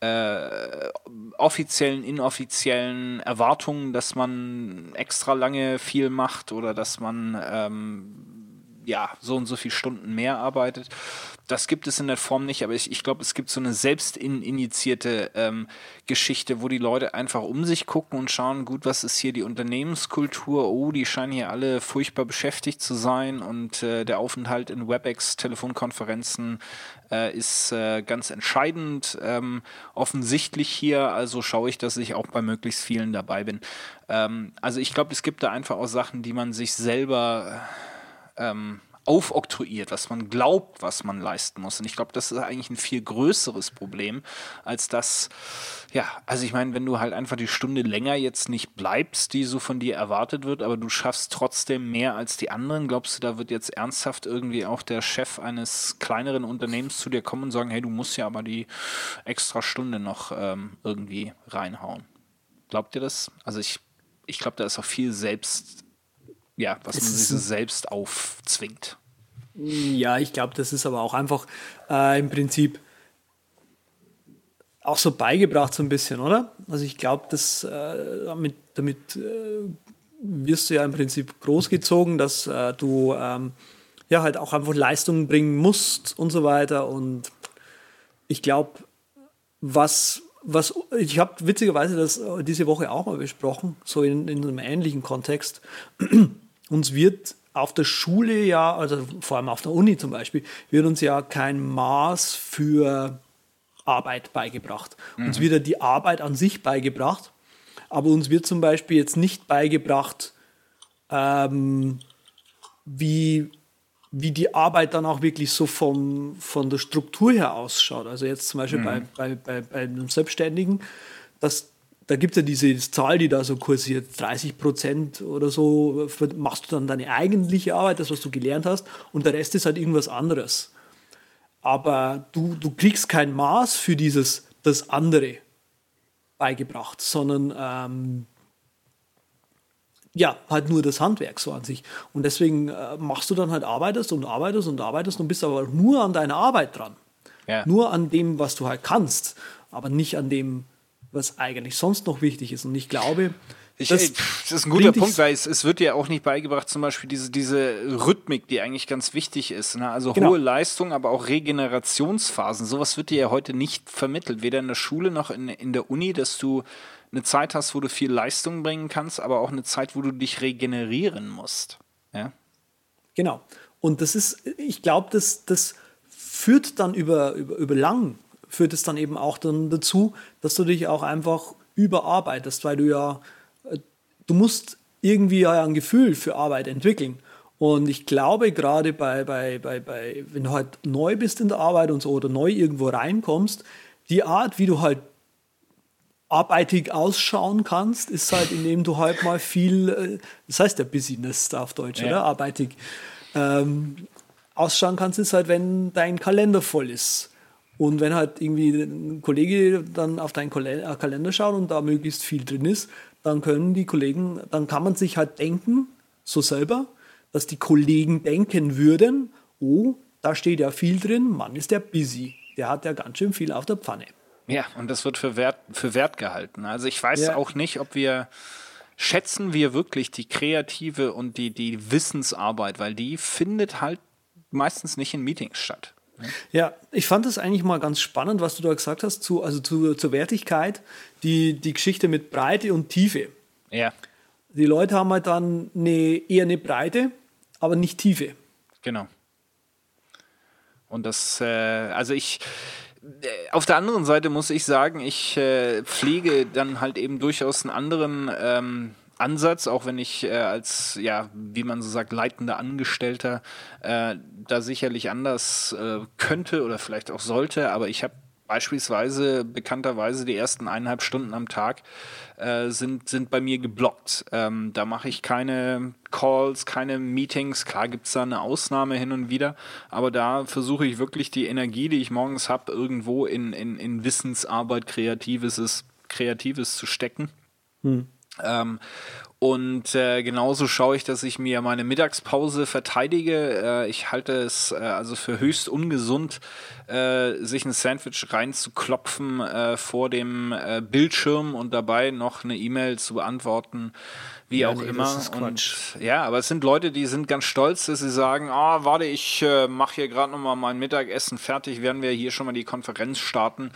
äh, offiziellen, inoffiziellen Erwartungen, dass man extra lange viel macht oder dass man ähm, ja, so und so viele Stunden mehr arbeitet. Das gibt es in der Form nicht, aber ich, ich glaube, es gibt so eine selbstinitiierte ähm, Geschichte, wo die Leute einfach um sich gucken und schauen, gut, was ist hier die Unternehmenskultur? Oh, die scheinen hier alle furchtbar beschäftigt zu sein und äh, der Aufenthalt in WebEx-Telefonkonferenzen äh, ist äh, ganz entscheidend ähm, offensichtlich hier, also schaue ich, dass ich auch bei möglichst vielen dabei bin. Ähm, also ich glaube, es gibt da einfach auch Sachen, die man sich selber ähm, aufoktroyiert, was man glaubt, was man leisten muss. Und ich glaube, das ist eigentlich ein viel größeres Problem, als das, ja, also ich meine, wenn du halt einfach die Stunde länger jetzt nicht bleibst, die so von dir erwartet wird, aber du schaffst trotzdem mehr als die anderen, glaubst du, da wird jetzt ernsthaft irgendwie auch der Chef eines kleineren Unternehmens zu dir kommen und sagen, hey, du musst ja aber die extra Stunde noch ähm, irgendwie reinhauen. Glaubt ihr das? Also ich, ich glaube, da ist auch viel selbst ja, was man sich selbst aufzwingt. Ja, ich glaube, das ist aber auch einfach äh, im Prinzip auch so beigebracht so ein bisschen, oder? Also ich glaube, dass äh, damit, damit äh, wirst du ja im Prinzip großgezogen, dass äh, du ähm, ja halt auch einfach Leistungen bringen musst und so weiter. Und ich glaube, was was ich habe witzigerweise das diese Woche auch mal besprochen, so in, in einem ähnlichen Kontext uns wird auf der Schule ja, also vor allem auf der Uni zum Beispiel, wird uns ja kein Maß für Arbeit beigebracht. Mhm. Uns wird ja die Arbeit an sich beigebracht, Aber uns wird zum Beispiel jetzt nicht beigebracht, ähm, wie, wie die Arbeit dann auch wirklich so vom, von der Struktur her ausschaut. Also jetzt zum Beispiel mhm. bei, bei, bei, bei einem Selbstständigen, dass da gibt es ja diese Zahl, die da so kursiert, 30 Prozent oder so machst du dann deine eigentliche Arbeit, das, was du gelernt hast, und der Rest ist halt irgendwas anderes. Aber du, du kriegst kein Maß für dieses, das andere beigebracht, sondern ähm, ja, halt nur das Handwerk so an sich. Und deswegen äh, machst du dann halt, arbeitest und arbeitest und arbeitest und bist aber nur an deiner Arbeit dran. Ja. Nur an dem, was du halt kannst, aber nicht an dem, was eigentlich sonst noch wichtig ist. Und ich glaube, ich, das, das, ist ein guter Punkt, weil es, es wird ja auch nicht beigebracht, zum Beispiel diese, diese Rhythmik, die eigentlich ganz wichtig ist. Ne? Also genau. hohe Leistung, aber auch Regenerationsphasen. Sowas wird dir ja heute nicht vermittelt, weder in der Schule noch in, in der Uni, dass du eine Zeit hast, wo du viel Leistung bringen kannst, aber auch eine Zeit, wo du dich regenerieren musst. Ja? Genau. Und das ist, ich glaube, das, das führt dann über, über, über lang führt es dann eben auch dann dazu, dass du dich auch einfach überarbeitest, weil du ja, äh, du musst irgendwie ja ein Gefühl für Arbeit entwickeln. Und ich glaube, gerade bei, bei, bei, bei, wenn du halt neu bist in der Arbeit und so oder neu irgendwo reinkommst, die Art, wie du halt arbeitig ausschauen kannst, ist halt, indem du halt mal viel, äh, das heißt ja Business auf Deutsch, ja. oder? Arbeitig ähm, ausschauen kannst, ist halt, wenn dein Kalender voll ist. Und wenn halt irgendwie ein Kollege dann auf deinen äh, Kalender schaut und da möglichst viel drin ist, dann können die Kollegen, dann kann man sich halt denken, so selber, dass die Kollegen denken würden, oh, da steht ja viel drin, Mann ist der busy. Der hat ja ganz schön viel auf der Pfanne. Ja, und das wird für wert, für wert gehalten. Also ich weiß ja. auch nicht, ob wir schätzen wir wirklich die kreative und die, die Wissensarbeit, weil die findet halt meistens nicht in Meetings statt. Ja, ich fand es eigentlich mal ganz spannend, was du da gesagt hast, zu, also zu, zur Wertigkeit, die, die Geschichte mit Breite und Tiefe. Ja. Die Leute haben halt dann eine, eher eine Breite, aber nicht Tiefe. Genau. Und das, äh, also ich, äh, auf der anderen Seite muss ich sagen, ich äh, pflege dann halt eben durchaus einen anderen ähm, Ansatz, auch wenn ich äh, als, ja, wie man so sagt, leitender Angestellter äh, da sicherlich anders äh, könnte oder vielleicht auch sollte, aber ich habe beispielsweise bekannterweise die ersten eineinhalb Stunden am Tag äh, sind, sind bei mir geblockt. Ähm, da mache ich keine Calls, keine Meetings. Klar gibt es da eine Ausnahme hin und wieder, aber da versuche ich wirklich die Energie, die ich morgens habe, irgendwo in, in, in Wissensarbeit, Kreatives, Kreatives zu stecken. Hm. Ähm, und äh, genauso schaue ich, dass ich mir meine Mittagspause verteidige. Äh, ich halte es äh, also für höchst ungesund, äh, sich ein Sandwich reinzuklopfen äh, vor dem äh, Bildschirm und dabei noch eine E-Mail zu beantworten wie ja, auch nee, immer. Und ja, aber es sind Leute, die sind ganz stolz, dass sie sagen, ah, oh, warte, ich äh, mache hier gerade nochmal mein Mittagessen fertig, werden wir hier schon mal die Konferenz starten.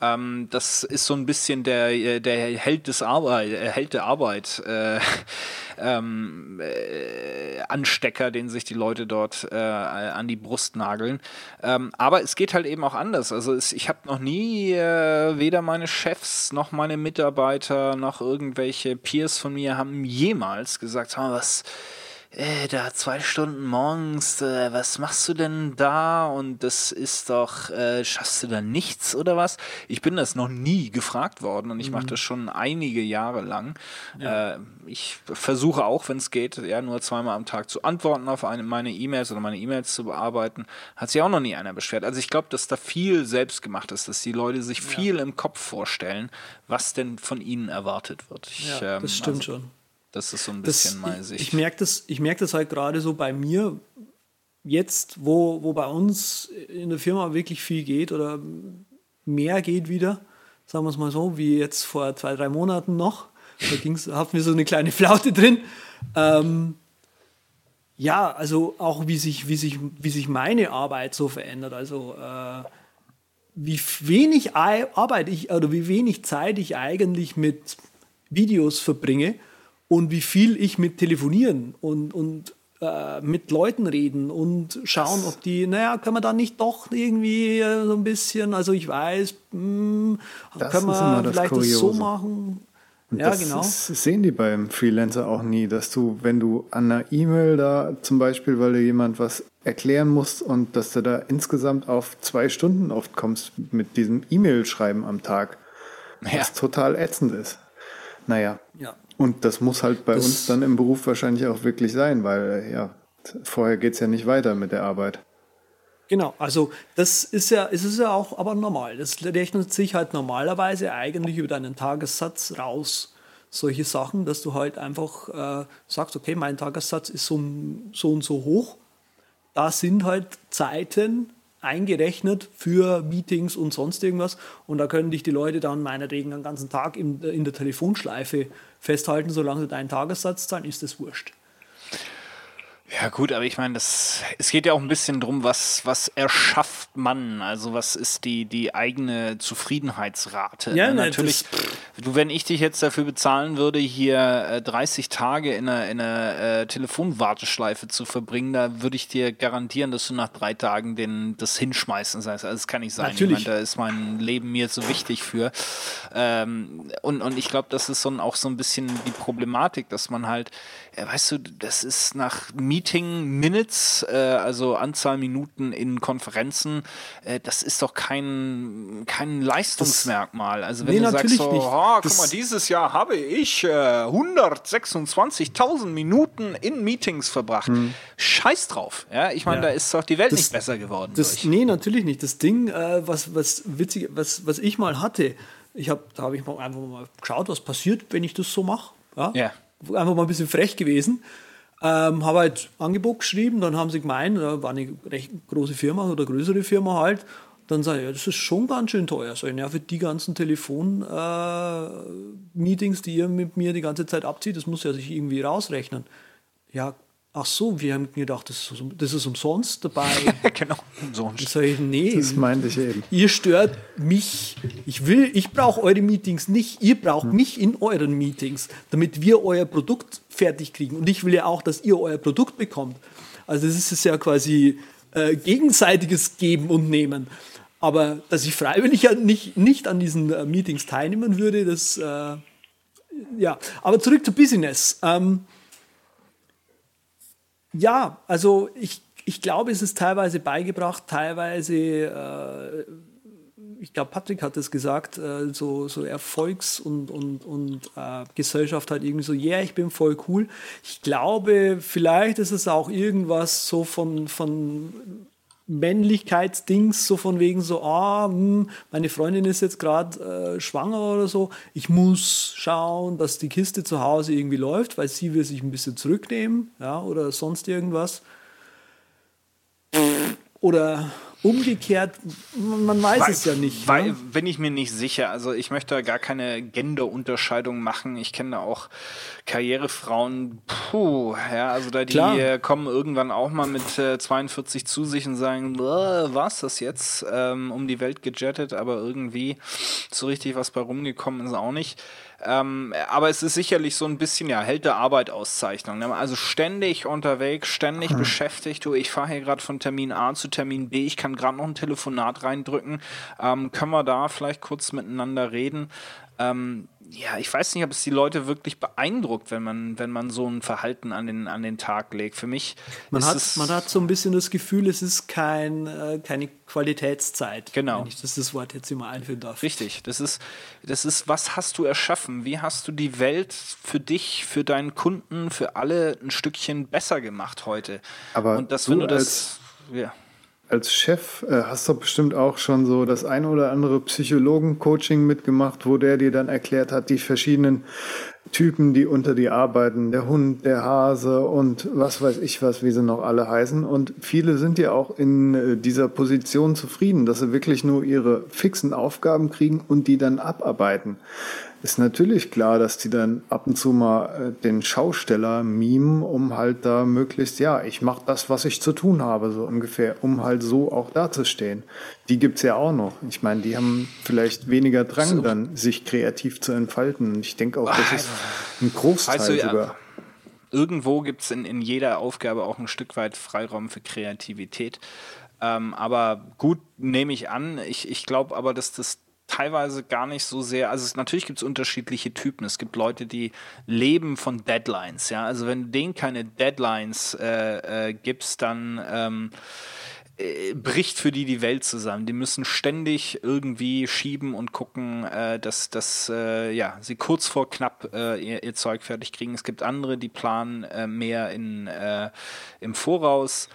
Ähm, das ist so ein bisschen der, der Held des Arbeit, äh, Held der Arbeit. Äh, ähm, äh, Anstecker, den sich die Leute dort äh, an die Brust nageln. Ähm, aber es geht halt eben auch anders. Also es, ich habe noch nie äh, weder meine Chefs noch meine Mitarbeiter noch irgendwelche Peers von mir haben jemals gesagt, was äh, da zwei Stunden morgens, äh, was machst du denn da? Und das ist doch, äh, schaffst du da nichts oder was? Ich bin das noch nie gefragt worden und ich mhm. mache das schon einige Jahre lang. Ja. Äh, ich versuche auch, wenn es geht, ja, nur zweimal am Tag zu antworten auf eine, meine E-Mails oder meine E-Mails zu bearbeiten. Hat sich auch noch nie einer beschwert. Also ich glaube, dass da viel selbst gemacht ist, dass die Leute sich viel ja. im Kopf vorstellen, was denn von ihnen erwartet wird. Ich, ja, das ähm, stimmt also, schon. Das ist so ein bisschen das, meine Sicht. Ich, ich merke das, merk das halt gerade so bei mir, jetzt, wo, wo bei uns in der Firma wirklich viel geht oder mehr geht wieder, sagen wir es mal so, wie jetzt vor zwei, drei Monaten noch. Da ging's, hatten wir so eine kleine Flaute drin. Ähm, ja, also auch wie sich, wie, sich, wie sich meine Arbeit so verändert. Also äh, wie wenig Arbeit ich oder wie wenig Zeit ich eigentlich mit Videos verbringe und wie viel ich mit Telefonieren und, und äh, mit Leuten reden und schauen, ob die, naja, können wir da nicht doch irgendwie äh, so ein bisschen, also ich weiß, mh, hm, können wir vielleicht das so machen. Und ja, das genau. Sehen die beim Freelancer auch nie, dass du, wenn du an einer E-Mail da zum Beispiel, weil du jemand was erklären musst und dass du da insgesamt auf zwei Stunden oft kommst mit diesem E-Mail-Schreiben am Tag, ja. was total ätzend ist. Naja. Ja. Und das muss halt bei das uns dann im Beruf wahrscheinlich auch wirklich sein, weil ja, vorher geht es ja nicht weiter mit der Arbeit. Genau, also das ist ja, es ist ja auch aber normal. Das rechnet sich halt normalerweise eigentlich über deinen Tagessatz raus. Solche Sachen, dass du halt einfach äh, sagst, okay, mein Tagessatz ist so, so und so hoch. Da sind halt Zeiten eingerechnet für Meetings und sonst irgendwas. Und da können dich die Leute dann meinetwegen den ganzen Tag in, in der Telefonschleife festhalten, solange sie deinen Tagessatz zahlen, ist das wurscht. Ja gut, aber ich meine, das es geht ja auch ein bisschen drum, was was erschafft man, also was ist die die eigene Zufriedenheitsrate. Ja, ne? natürlich. Du, wenn ich dich jetzt dafür bezahlen würde, hier äh, 30 Tage in einer, in einer äh, Telefonwarteschleife zu verbringen, da würde ich dir garantieren, dass du nach drei Tagen den das hinschmeißen sagst. Also das kann nicht sein. Natürlich. Ich mein, da ist mein Leben mir so wichtig für. Ähm, und und ich glaube, das ist so auch so ein bisschen die Problematik, dass man halt, ja, weißt du, das ist nach Miet Meeting Minutes, äh, also Anzahl Minuten in Konferenzen, äh, das ist doch kein, kein Leistungsmerkmal. Also wenn nee, du sagst so, oh, guck mal, dieses Jahr habe ich äh, 126.000 Minuten in Meetings verbracht. Hm. Scheiß drauf. Ja, ich meine, ja. da ist doch die Welt das, nicht besser geworden. Das, nee, natürlich nicht. Das Ding, äh, was, was witzig, was, was ich mal hatte, ich hab, da habe ich mal einfach mal geschaut, was passiert, wenn ich das so mache. Ja? ja. Einfach mal ein bisschen frech gewesen. Ähm, habe halt Angebot geschrieben, dann haben sie gemeint, da war eine recht große Firma oder größere Firma halt. Dann sage ich, ja, das ist schon ganz schön teuer. So, ja, für die ganzen Telefon-Meetings, äh, die ihr mit mir die ganze Zeit abzieht, das muss ja sich irgendwie rausrechnen. Ja, Ach so, wir haben mir gedacht, das ist, das ist umsonst dabei. genau, umsonst. Das, ich, nee, das meinte ich eben. Ihr stört mich. Ich will, ich brauche eure Meetings nicht. Ihr braucht hm. mich in euren Meetings, damit wir euer Produkt fertig kriegen. Und ich will ja auch, dass ihr euer Produkt bekommt. Also das ist ja quasi äh, gegenseitiges Geben und Nehmen. Aber dass ich freiwillig ja nicht, nicht an diesen äh, Meetings teilnehmen würde, das äh, ja. Aber zurück zu Business. Ähm, ja, also ich, ich glaube, es ist teilweise beigebracht, teilweise, äh, ich glaube, Patrick hat es gesagt, äh, so, so Erfolgs- und, und, und äh, Gesellschaft halt irgendwie so, ja, yeah, ich bin voll cool. Ich glaube, vielleicht ist es auch irgendwas so von, von Männlichkeitsdings, so von wegen so, ah, hm, meine Freundin ist jetzt gerade äh, schwanger oder so, ich muss schauen, dass die Kiste zu Hause irgendwie läuft, weil sie will sich ein bisschen zurücknehmen, ja, oder sonst irgendwas. Oder Umgekehrt, man weiß weil, es ja nicht. Weil, ne? bin ich mir nicht sicher. Also ich möchte da gar keine Genderunterscheidung machen. Ich kenne da auch Karrierefrauen, puh, ja, also da die Klar. kommen irgendwann auch mal mit äh, 42 zu sich und sagen, was das jetzt? Ähm, um die Welt gejettet, aber irgendwie so richtig was bei rumgekommen ist auch nicht. Ähm, aber es ist sicherlich so ein bisschen, ja, Held der Arbeit Auszeichnung. Ne? Also ständig unterwegs, ständig hm. beschäftigt. Du, ich fahre hier gerade von Termin A zu Termin B. Ich kann gerade noch ein Telefonat reindrücken. Ähm, können wir da vielleicht kurz miteinander reden? Ähm, ja, ich weiß nicht, ob es die Leute wirklich beeindruckt, wenn man, wenn man so ein Verhalten an den, an den Tag legt. Für mich man hat, es, man hat so ein bisschen das Gefühl, es ist kein, äh, keine Qualitätszeit. Genau. Wenn ich das, das Wort jetzt immer einführen darf. Richtig. Das ist, das ist, was hast du erschaffen? Wie hast du die Welt für dich, für deinen Kunden, für alle ein Stückchen besser gemacht heute? Aber Und das, wenn du das, ja als Chef äh, hast du bestimmt auch schon so das ein oder andere Psychologen-Coaching mitgemacht, wo der dir dann erklärt hat, die verschiedenen Typen, die unter dir arbeiten, der Hund, der Hase und was weiß ich was, wie sie noch alle heißen. Und viele sind ja auch in äh, dieser Position zufrieden, dass sie wirklich nur ihre fixen Aufgaben kriegen und die dann abarbeiten ist natürlich klar, dass die dann ab und zu mal äh, den Schausteller mimen, um halt da möglichst, ja, ich mache das, was ich zu tun habe, so ungefähr, um halt so auch dazustehen. Die gibt's ja auch noch. Ich meine, die haben vielleicht weniger Drang so. dann, sich kreativ zu entfalten. Und ich denke auch, das ist ein Großteil also, ja, sogar. Irgendwo gibt's in, in jeder Aufgabe auch ein Stück weit Freiraum für Kreativität. Ähm, aber gut, nehme ich an. Ich, ich glaube aber, dass das teilweise gar nicht so sehr, also es, natürlich gibt es unterschiedliche Typen. Es gibt Leute, die leben von Deadlines, ja. Also wenn du denen keine Deadlines äh, äh, gibst, dann ähm, äh, bricht für die die Welt zusammen. Die müssen ständig irgendwie schieben und gucken, äh, dass, dass äh, ja, sie kurz vor knapp äh, ihr, ihr, Zeug fertig kriegen. Es gibt andere, die planen mehr in, im Voraus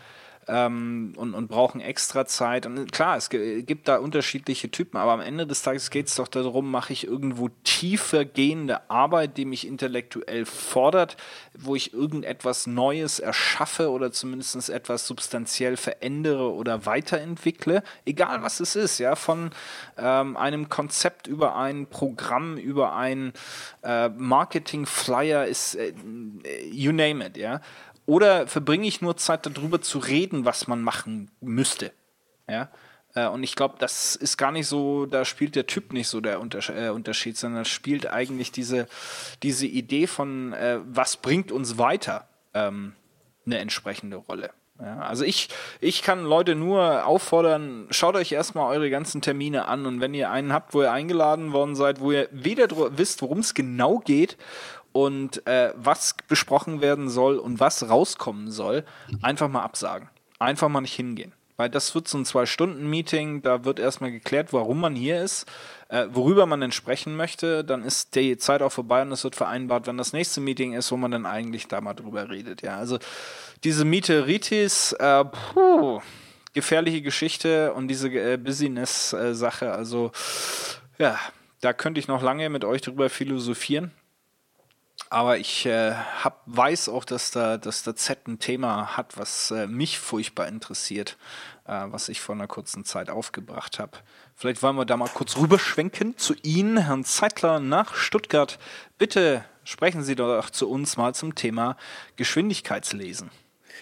ähm, und, und brauchen extra Zeit. Und klar, es gibt da unterschiedliche Typen, aber am Ende des Tages geht es doch darum, mache ich irgendwo tiefer gehende Arbeit, die mich intellektuell fordert, wo ich irgendetwas Neues erschaffe oder zumindest etwas substanziell verändere oder weiterentwickle, egal was es ist, ja, von ähm, einem Konzept über ein Programm, über ein äh, Marketing-Flyer, ist, äh, you name it, ja. Oder verbringe ich nur Zeit darüber zu reden, was man machen müsste? Ja. Äh, und ich glaube, das ist gar nicht so, da spielt der Typ nicht so der äh, Unterschied, sondern spielt eigentlich diese, diese Idee von, äh, was bringt uns weiter, ähm, eine entsprechende Rolle. Ja, also ich, ich kann Leute nur auffordern, schaut euch erstmal eure ganzen Termine an und wenn ihr einen habt, wo ihr eingeladen worden seid, wo ihr weder wisst, worum es genau geht und äh, was besprochen werden soll und was rauskommen soll, einfach mal absagen. Einfach mal nicht hingehen. Weil das wird so ein Zwei-Stunden-Meeting, da wird erstmal geklärt, warum man hier ist, äh, worüber man denn sprechen möchte, dann ist die Zeit auch vorbei und es wird vereinbart, wenn das nächste Meeting ist, wo man dann eigentlich da mal drüber redet. Ja, also diese Mieteritis, äh, puh, gefährliche Geschichte und diese äh, Business-Sache, also ja, da könnte ich noch lange mit euch drüber philosophieren. Aber ich äh, hab, weiß auch, dass da, dass der Z ein Thema hat, was äh, mich furchtbar interessiert, äh, was ich vor einer kurzen Zeit aufgebracht habe. Vielleicht wollen wir da mal kurz rüberschwenken zu Ihnen, Herrn Zeitler nach Stuttgart. Bitte sprechen Sie doch zu uns mal zum Thema Geschwindigkeitslesen.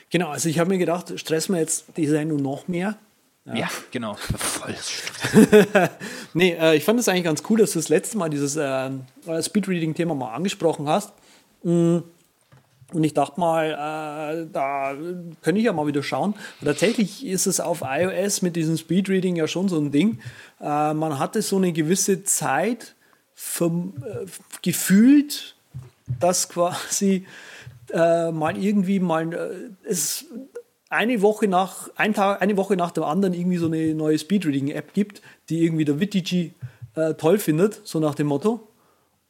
Genau, also ich habe mir gedacht, stressen wir jetzt die Sendung noch mehr. Ja, ja genau. Voll. nee, äh, ich fand es eigentlich ganz cool, dass du das letzte Mal dieses äh, Speedreading-Thema mal angesprochen hast. Mm. Und ich dachte mal, äh, da könnte ich ja mal wieder schauen. Und tatsächlich ist es auf iOS mit diesem Speedreading ja schon so ein Ding. Äh, man hatte so eine gewisse Zeit vom, äh, gefühlt, dass quasi äh, mal irgendwie mal äh, es eine Woche nach, ein Tag, eine Woche nach dem anderen irgendwie so eine neue Speedreading-App gibt, die irgendwie der Wittigi äh, toll findet, so nach dem Motto.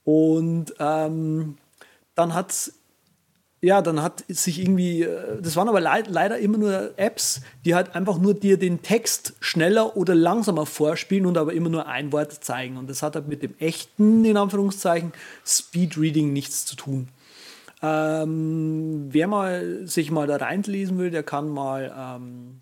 Und ähm, dann hat ja, dann hat sich irgendwie, äh, das waren aber le leider immer nur Apps, die halt einfach nur dir den Text schneller oder langsamer vorspielen und aber immer nur ein Wort zeigen. Und das hat halt mit dem echten, in Anführungszeichen, Speedreading nichts zu tun. Ähm, wer mal sich mal da reinlesen will, der kann mal ähm,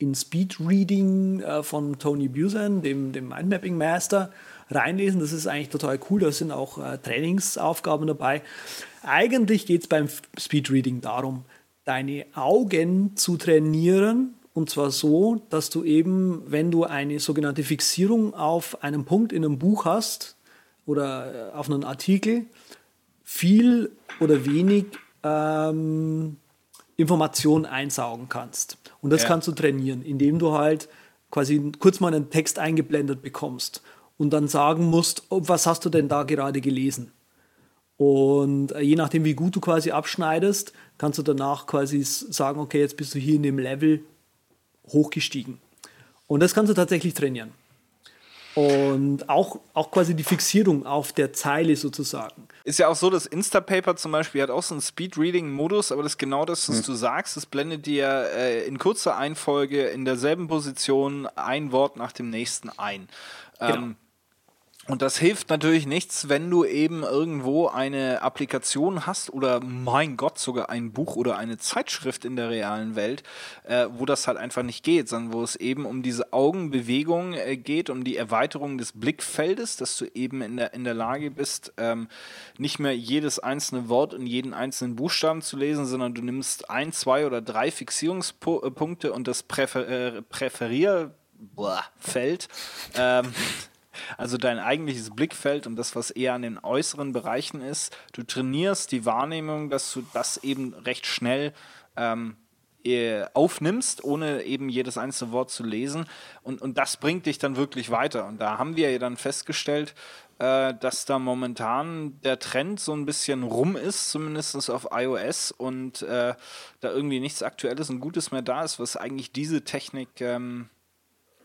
in Speed Reading äh, von Tony Busan, dem, dem Mindmapping Master, reinlesen. Das ist eigentlich total cool. Da sind auch äh, Trainingsaufgaben dabei. Eigentlich geht es beim Speed Reading darum, deine Augen zu trainieren. Und zwar so, dass du eben, wenn du eine sogenannte Fixierung auf einen Punkt in einem Buch hast oder äh, auf einen Artikel, viel oder wenig ähm, Informationen einsaugen kannst. Und das ja. kannst du trainieren, indem du halt quasi kurz mal einen Text eingeblendet bekommst und dann sagen musst, oh, was hast du denn da gerade gelesen? Und äh, je nachdem, wie gut du quasi abschneidest, kannst du danach quasi sagen, okay, jetzt bist du hier in dem Level hochgestiegen. Und das kannst du tatsächlich trainieren. Und auch, auch quasi die Fixierung auf der Zeile sozusagen. Ist ja auch so, dass Instapaper zum Beispiel hat auch so einen Speed-Reading-Modus, aber das ist genau das, was hm. du sagst. Es blendet dir äh, in kurzer Einfolge in derselben Position ein Wort nach dem nächsten ein. Genau. Und das hilft natürlich nichts, wenn du eben irgendwo eine Applikation hast oder mein Gott sogar ein Buch oder eine Zeitschrift in der realen Welt, äh, wo das halt einfach nicht geht, sondern wo es eben um diese Augenbewegung äh, geht, um die Erweiterung des Blickfeldes, dass du eben in der, in der Lage bist, ähm, nicht mehr jedes einzelne Wort und jeden einzelnen Buchstaben zu lesen, sondern du nimmst ein, zwei oder drei Fixierungspunkte und das Präfer äh, Präferierfeld ähm, also dein eigentliches Blickfeld und das, was eher an den äußeren Bereichen ist. Du trainierst die Wahrnehmung, dass du das eben recht schnell ähm, äh, aufnimmst, ohne eben jedes einzelne Wort zu lesen. Und, und das bringt dich dann wirklich weiter. Und da haben wir ja dann festgestellt, äh, dass da momentan der Trend so ein bisschen rum ist, zumindest auf iOS, und äh, da irgendwie nichts Aktuelles und Gutes mehr da ist, was eigentlich diese Technik ähm,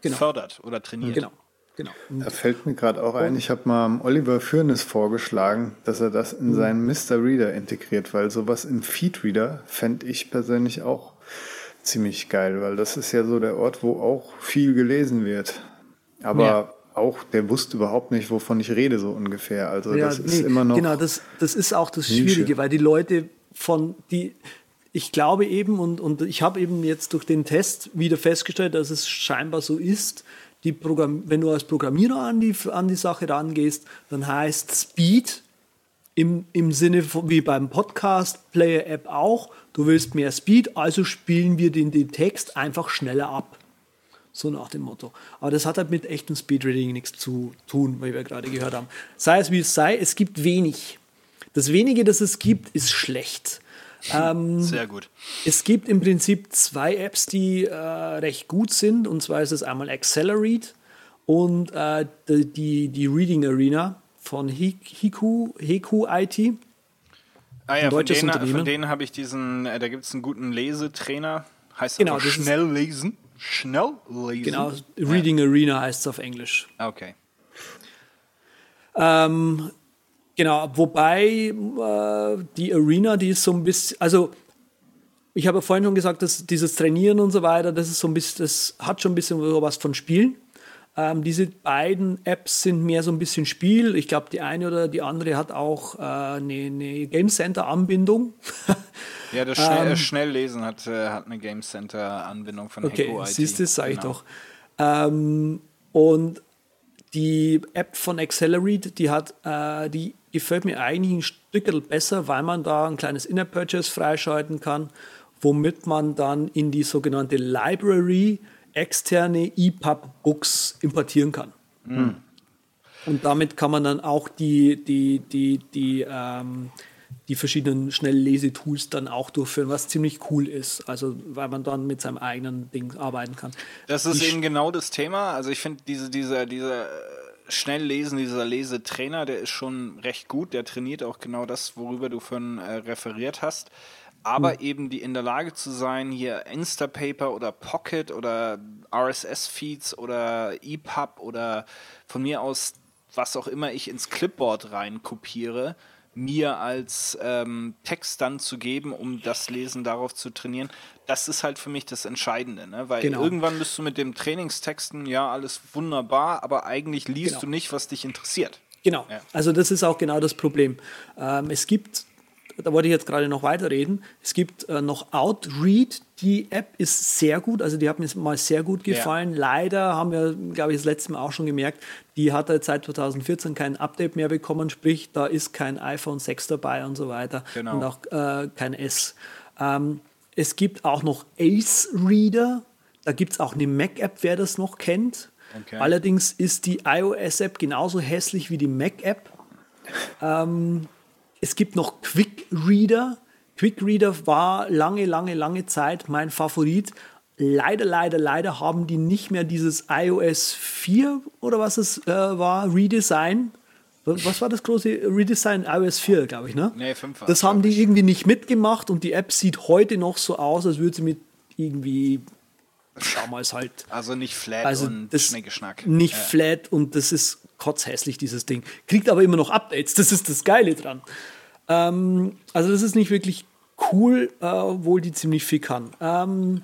genau. fördert oder trainiert. Genau. Genau. Da fällt mir gerade auch ein, ich habe mal Oliver Fürnes vorgeschlagen, dass er das in mhm. seinen Mr. Reader integriert, weil sowas in Feedreader fände ich persönlich auch ziemlich geil, weil das ist ja so der Ort, wo auch viel gelesen wird. Aber ja. auch, der wusste überhaupt nicht, wovon ich rede, so ungefähr. Also ja, das ist immer noch. Genau, das, das ist auch das Nische. Schwierige, weil die Leute von, die, ich glaube eben, und, und ich habe eben jetzt durch den Test wieder festgestellt, dass es scheinbar so ist, die Programm wenn du als Programmierer an die, an die Sache rangehst, dann heißt Speed im, im Sinne von, wie beim Podcast Player App auch, du willst mehr Speed, also spielen wir den, den Text einfach schneller ab. So nach dem Motto. Aber das hat halt mit echtem Speedreading nichts zu tun, weil wir gerade gehört haben. Sei es wie es sei, es gibt wenig. Das wenige, das es gibt, ist schlecht. Ähm, Sehr gut. Es gibt im Prinzip zwei Apps, die äh, recht gut sind. Und zwar ist es einmal Accelerate und äh, die, die Reading Arena von Hiku, Hiku IT. Ah ja, von denen, von denen habe ich diesen, äh, da gibt es einen guten Lesetrainer. Heißt genau, das schnell lesen. Schnell lesen. Genau, Reading ja. Arena heißt es auf Englisch. Okay. Ähm, Genau, wobei äh, die Arena, die ist so ein bisschen, also ich habe vorhin schon gesagt, dass dieses Trainieren und so weiter, das ist so ein bisschen, das hat schon ein bisschen was von Spielen. Ähm, diese beiden Apps sind mehr so ein bisschen Spiel. Ich glaube, die eine oder die andere hat auch äh, eine, eine Game Center Anbindung. ja, das Schnell, ähm, Schnelllesen hat, äh, hat eine Game Center Anbindung von okay, Heco IT. Siehst du, sage genau. ich doch. Ähm, und die App von Accelerate, die hat, äh, die gefällt mir eigentlich ein Stück besser, weil man da ein kleines Inner Purchase freischalten kann, womit man dann in die sogenannte Library externe EPUB-Books importieren kann. Mhm. Und damit kann man dann auch die, die, die, die, ähm, die verschiedenen Schnelllesetools dann auch durchführen, was ziemlich cool ist. Also, weil man dann mit seinem eigenen Ding arbeiten kann. Das ist die eben genau das Thema. Also, ich finde, diese, diese, diese schnell lesen, dieser Lesetrainer, der ist schon recht gut. Der trainiert auch genau das, worüber du vorhin äh, referiert hast. Aber mhm. eben die in der Lage zu sein, hier Instapaper oder Pocket oder RSS-Feeds oder EPUB oder von mir aus was auch immer ich ins Clipboard rein kopiere, mir als ähm, Text dann zu geben, um das Lesen darauf zu trainieren, das ist halt für mich das Entscheidende, ne? weil genau. irgendwann bist du mit dem Trainingstexten, ja, alles wunderbar, aber eigentlich liest genau. du nicht, was dich interessiert. Genau, ja. also das ist auch genau das Problem. Ähm, es gibt da wollte ich jetzt gerade noch weiterreden. Es gibt äh, noch Outread. Die App ist sehr gut, also die hat mir mal sehr gut gefallen. Ja. Leider haben wir, glaube ich, das letzte Mal auch schon gemerkt, die hat seit 2014 kein Update mehr bekommen, sprich, da ist kein iPhone 6 dabei und so weiter genau. und auch äh, kein S. Ähm, es gibt auch noch Ace Reader. Da gibt es auch eine Mac-App, wer das noch kennt. Okay. Allerdings ist die iOS-App genauso hässlich wie die Mac-App. Ähm, es gibt noch Quick Reader. Quick Reader war lange, lange, lange Zeit mein Favorit. Leider, leider, leider haben die nicht mehr dieses iOS 4 oder was es äh, war, Redesign. Was war das große Redesign? iOS 4, glaube ich, ne? Nee, 5 Das haben die irgendwie nicht mitgemacht und die App sieht heute noch so aus, als würde sie mit irgendwie damals halt. Also nicht flat also und Schnickeschnack. Nicht ja. flat und das ist kotzhässlich, dieses Ding. Kriegt aber immer noch Updates, das ist das Geile dran. Ähm, also das ist nicht wirklich cool, äh, obwohl die ziemlich viel kann. Ähm,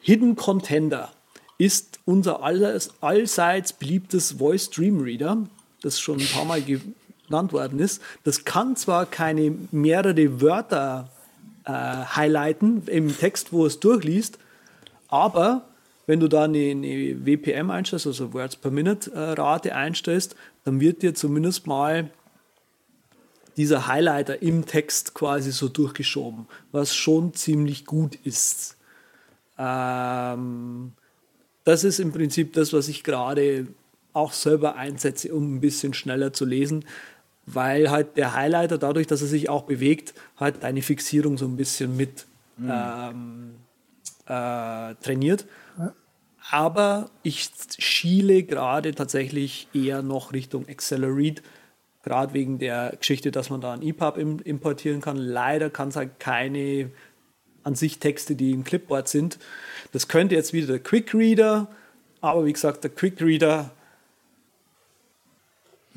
Hidden Contender ist unser alles, allseits beliebtes Voice Dream Reader, das schon ein paar Mal genannt worden ist. Das kann zwar keine mehrere Wörter äh, highlighten im Text, wo es durchliest, aber wenn du da eine, eine WPM einstellst, also Words per Minute äh, Rate einstellst, dann wird dir zumindest mal dieser Highlighter im Text quasi so durchgeschoben, was schon ziemlich gut ist. Ähm, das ist im Prinzip das, was ich gerade auch selber einsetze, um ein bisschen schneller zu lesen, weil halt der Highlighter dadurch, dass er sich auch bewegt, halt deine Fixierung so ein bisschen mit mhm. ähm, äh, trainiert. Aber ich schiele gerade tatsächlich eher noch Richtung Accelerate, gerade wegen der Geschichte, dass man da ein EPUB importieren kann. Leider kann es halt keine an sich Texte, die im Clipboard sind. Das könnte jetzt wieder der Quick Reader, aber wie gesagt, der Quick Reader,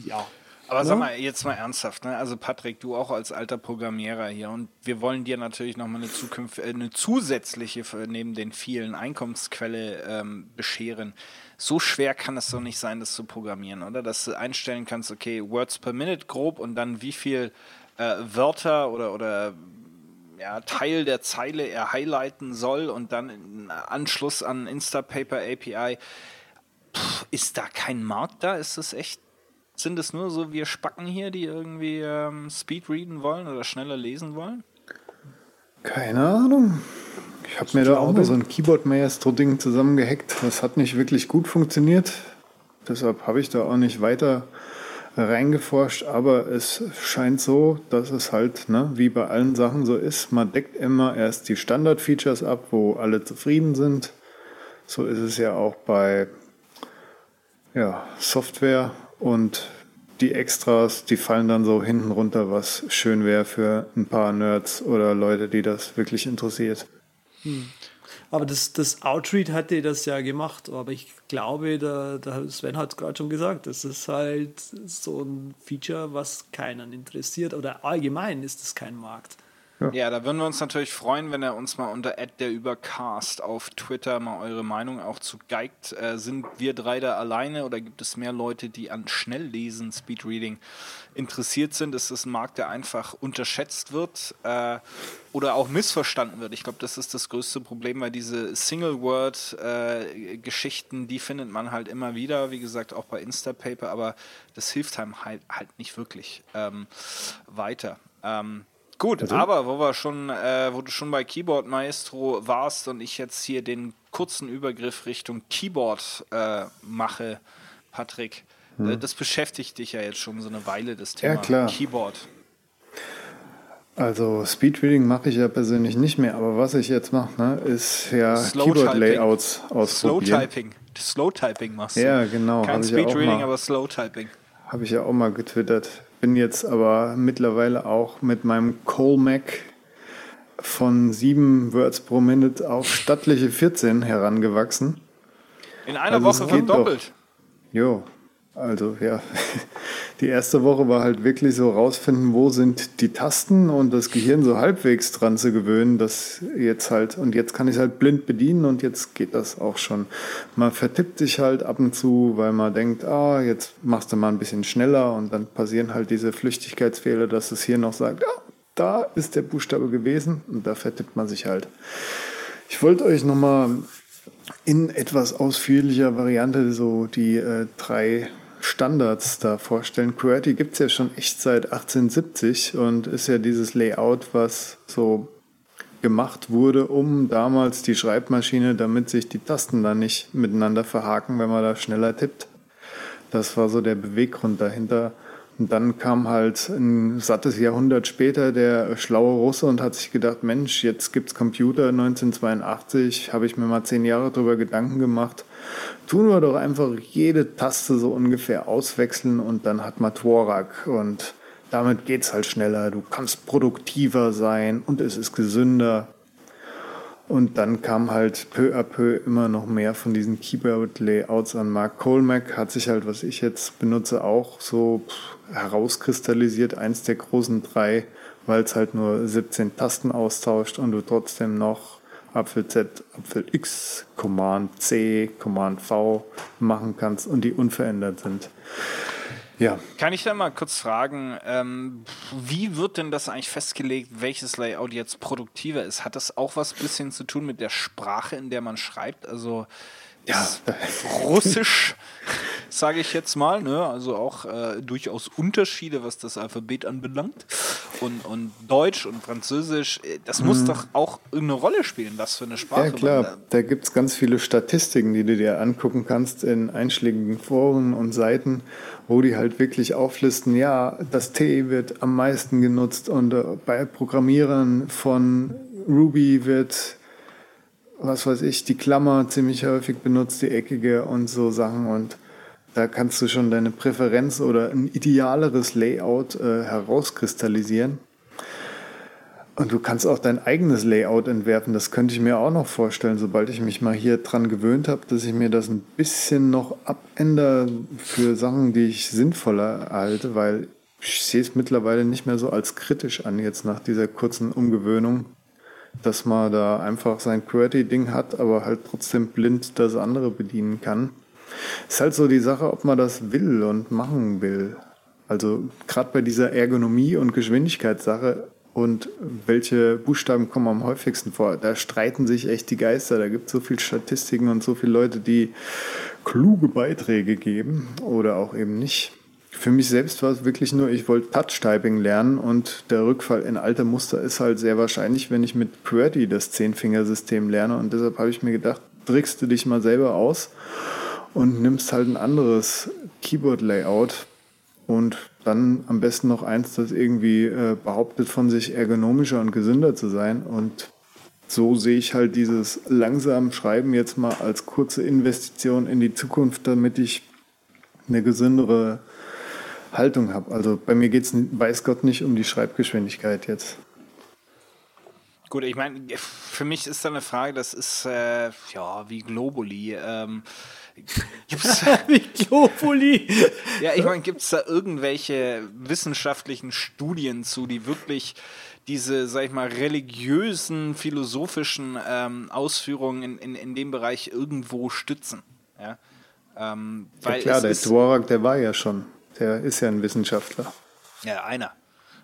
ja, aber sag mal, jetzt mal ernsthaft, ne? Also Patrick, du auch als alter Programmierer hier und wir wollen dir natürlich nochmal eine Zukunft, äh, eine zusätzliche neben den vielen Einkommensquelle ähm, bescheren. So schwer kann es doch nicht sein, das zu programmieren, oder? Dass du einstellen kannst, okay, Words per Minute grob und dann wie viel äh, Wörter oder, oder ja, Teil der Zeile er highlighten soll und dann in Anschluss an Instapaper API. Puh, ist da kein Markt da? Ist das echt sind es nur so wir Spacken hier, die irgendwie ähm, Speedreaden wollen oder schneller lesen wollen? Keine Ahnung. Ich habe mir da auch mal so ein Keyboard-Maestro-Ding zusammengehackt. Das hat nicht wirklich gut funktioniert. Deshalb habe ich da auch nicht weiter reingeforscht. Aber es scheint so, dass es halt, ne, wie bei allen Sachen so ist, man deckt immer erst die Standard-Features ab, wo alle zufrieden sind. So ist es ja auch bei ja, Software und die Extras, die fallen dann so hinten runter, was schön wäre für ein paar Nerds oder Leute, die das wirklich interessiert. Hm. Aber das, das Outread hatte das ja gemacht, aber ich glaube, der, der Sven hat es gerade schon gesagt, das ist halt so ein Feature, was keinen interessiert oder allgemein ist es kein Markt. Ja. ja. da würden wir uns natürlich freuen, wenn ihr uns mal unter der auf Twitter mal eure Meinung auch zu geigt. Äh, sind wir drei da alleine oder gibt es mehr Leute, die an Schnelllesen, Speedreading interessiert sind? Ist das ein Markt, der einfach unterschätzt wird äh, oder auch missverstanden wird? Ich glaube, das ist das größte Problem, weil diese Single-Word-Geschichten, äh, die findet man halt immer wieder, wie gesagt, auch bei Instapaper, aber das hilft einem halt, halt nicht wirklich ähm, weiter. Ähm, Gut, also? aber wo wir schon, äh, wo du schon bei Keyboard Maestro warst und ich jetzt hier den kurzen Übergriff Richtung Keyboard äh, mache, Patrick, hm. äh, das beschäftigt dich ja jetzt schon so eine Weile, das Thema ja, klar. Keyboard. Also Speedreading mache ich ja persönlich nicht mehr, aber was ich jetzt mache, ne, ist ja Keyboard-Layouts ausprobieren. Slow-Typing. Slow-Typing machst du. Ja, genau. Kein Speedreading, aber Slow-Typing. Habe ich ja auch mal getwittert. Bin jetzt aber mittlerweile auch mit meinem Colmac von 7 Words pro Minute auf stattliche 14 herangewachsen. In einer also Woche verdoppelt. Jo, also ja, die erste Woche war halt wirklich so rausfinden, wo sind die Tasten und das Gehirn so halbwegs dran zu gewöhnen, dass jetzt halt, und jetzt kann ich es halt blind bedienen und jetzt geht das auch schon. Man vertippt sich halt ab und zu, weil man denkt, ah, jetzt machst du mal ein bisschen schneller und dann passieren halt diese Flüchtigkeitsfehler, dass es hier noch sagt, ah, da ist der Buchstabe gewesen und da vertippt man sich halt. Ich wollte euch nochmal in etwas ausführlicher Variante so die äh, drei Standards da vorstellen. QWERTY gibt es ja schon echt seit 1870 und ist ja dieses Layout, was so gemacht wurde, um damals die Schreibmaschine, damit sich die Tasten da nicht miteinander verhaken, wenn man da schneller tippt. Das war so der Beweggrund dahinter. Und dann kam halt ein sattes Jahrhundert später der schlaue Russe und hat sich gedacht, Mensch, jetzt gibt's Computer 1982, habe ich mir mal zehn Jahre drüber Gedanken gemacht tun wir doch einfach jede Taste so ungefähr auswechseln und dann hat man Tworak und damit geht's halt schneller. Du kannst produktiver sein und es ist gesünder. Und dann kam halt peu à peu immer noch mehr von diesen Keyboard-Layouts an. Mark Colmac hat sich halt, was ich jetzt benutze, auch so herauskristallisiert, eins der großen drei, weil es halt nur 17 Tasten austauscht und du trotzdem noch Apfel Z, Apfel X, Command C, Command V machen kannst und die unverändert sind. Ja. Kann ich da mal kurz fragen, ähm, wie wird denn das eigentlich festgelegt, welches Layout jetzt produktiver ist? Hat das auch was bisschen zu tun mit der Sprache, in der man schreibt? Also ja. Russisch, sage ich jetzt mal, ne? also auch äh, durchaus Unterschiede, was das Alphabet anbelangt. Und, und Deutsch und Französisch, äh, das muss mhm. doch auch eine Rolle spielen, was für eine Sprache. Ja, klar, da, da gibt es ganz viele Statistiken, die du dir angucken kannst in einschlägigen Foren und Seiten, wo die halt wirklich auflisten, ja, das T wird am meisten genutzt und äh, bei Programmierern von Ruby wird was weiß ich, die Klammer ziemlich häufig benutzt, die eckige und so Sachen und da kannst du schon deine Präferenz oder ein idealeres Layout äh, herauskristallisieren. Und du kannst auch dein eigenes Layout entwerfen. Das könnte ich mir auch noch vorstellen, sobald ich mich mal hier dran gewöhnt habe, dass ich mir das ein bisschen noch abändere für Sachen, die ich sinnvoller halte, weil ich sehe es mittlerweile nicht mehr so als kritisch an, jetzt nach dieser kurzen Umgewöhnung, dass man da einfach sein QWERTY-Ding hat, aber halt trotzdem blind das andere bedienen kann. Ist halt so die Sache, ob man das will und machen will. Also gerade bei dieser Ergonomie und Geschwindigkeitssache und welche Buchstaben kommen am häufigsten vor, da streiten sich echt die Geister. Da gibt es so viele Statistiken und so viele Leute, die kluge Beiträge geben oder auch eben nicht. Für mich selbst war es wirklich nur, ich wollte Touch-Typing lernen und der Rückfall in alte Muster ist halt sehr wahrscheinlich, wenn ich mit QWERTY das Zehnfingersystem lerne und deshalb habe ich mir gedacht, trickst du dich mal selber aus und nimmst halt ein anderes Keyboard-Layout und dann am besten noch eins, das irgendwie äh, behauptet von sich ergonomischer und gesünder zu sein. Und so sehe ich halt dieses langsam Schreiben jetzt mal als kurze Investition in die Zukunft, damit ich eine gesündere Haltung habe. Also bei mir geht es, weiß Gott, nicht um die Schreibgeschwindigkeit jetzt. Gut, ich meine, für mich ist da eine Frage, das ist äh, ja wie Globuli. Ähm, Gibt's Wie Globuli. ja, ich meine, gibt es da irgendwelche wissenschaftlichen Studien zu, die wirklich diese, sag ich mal, religiösen, philosophischen ähm, Ausführungen in, in, in dem Bereich irgendwo stützen? Ja, ähm, weil ja klar, der Dvorak, der war ja schon, der ist ja ein Wissenschaftler. Ja, einer.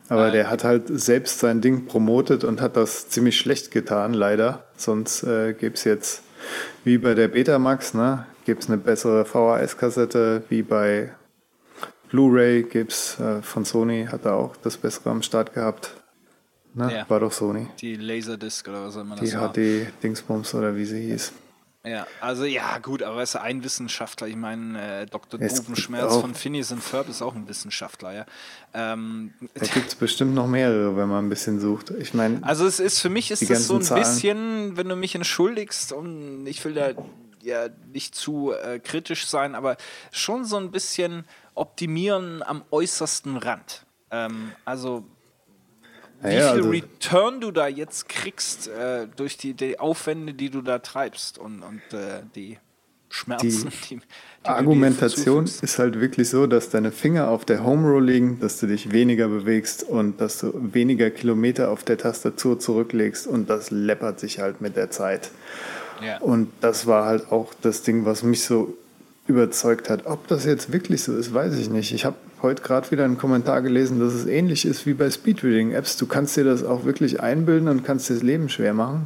Aber äh, der hat halt selbst sein Ding promotet und hat das ziemlich schlecht getan, leider. Sonst äh, gäbe es jetzt, wie bei der Betamax, ne, gibt es eine bessere VHS-Kassette, wie bei Blu-ray gibt es äh, von Sony, hat er auch das bessere am Start gehabt. Ne? Ja. War doch Sony. Die Laserdisc oder was immer das. Die HD-Dingsbums oder wie sie hieß. Ja, also ja, gut, aber es ist ein Wissenschaftler. Ich meine, äh, Dr. Dovenschmerz von Phineas und Ferb ist auch ein Wissenschaftler, ja. Ähm, da gibt es bestimmt noch mehrere, wenn man ein bisschen sucht. Ich meine. Also es ist für mich ist es so ein Zahlen. bisschen, wenn du mich entschuldigst, und ich will da ja nicht zu äh, kritisch sein, aber schon so ein bisschen optimieren am äußersten Rand. Ähm, also wie viel also Return du da jetzt kriegst äh, durch die, die, Aufwände, die du da treibst und, und äh, die Schmerzen. Die, die, die Argumentation ist halt wirklich so, dass deine Finger auf der Home Row liegen, dass du dich weniger bewegst und dass du weniger Kilometer auf der Tastatur zurücklegst und das läppert sich halt mit der Zeit. Ja. Und das war halt auch das Ding, was mich so überzeugt hat. Ob das jetzt wirklich so ist, weiß ich nicht. Ich habe heute gerade wieder einen Kommentar gelesen, dass es ähnlich ist wie bei Speedreading-Apps. Du kannst dir das auch wirklich einbilden und kannst dir das Leben schwer machen.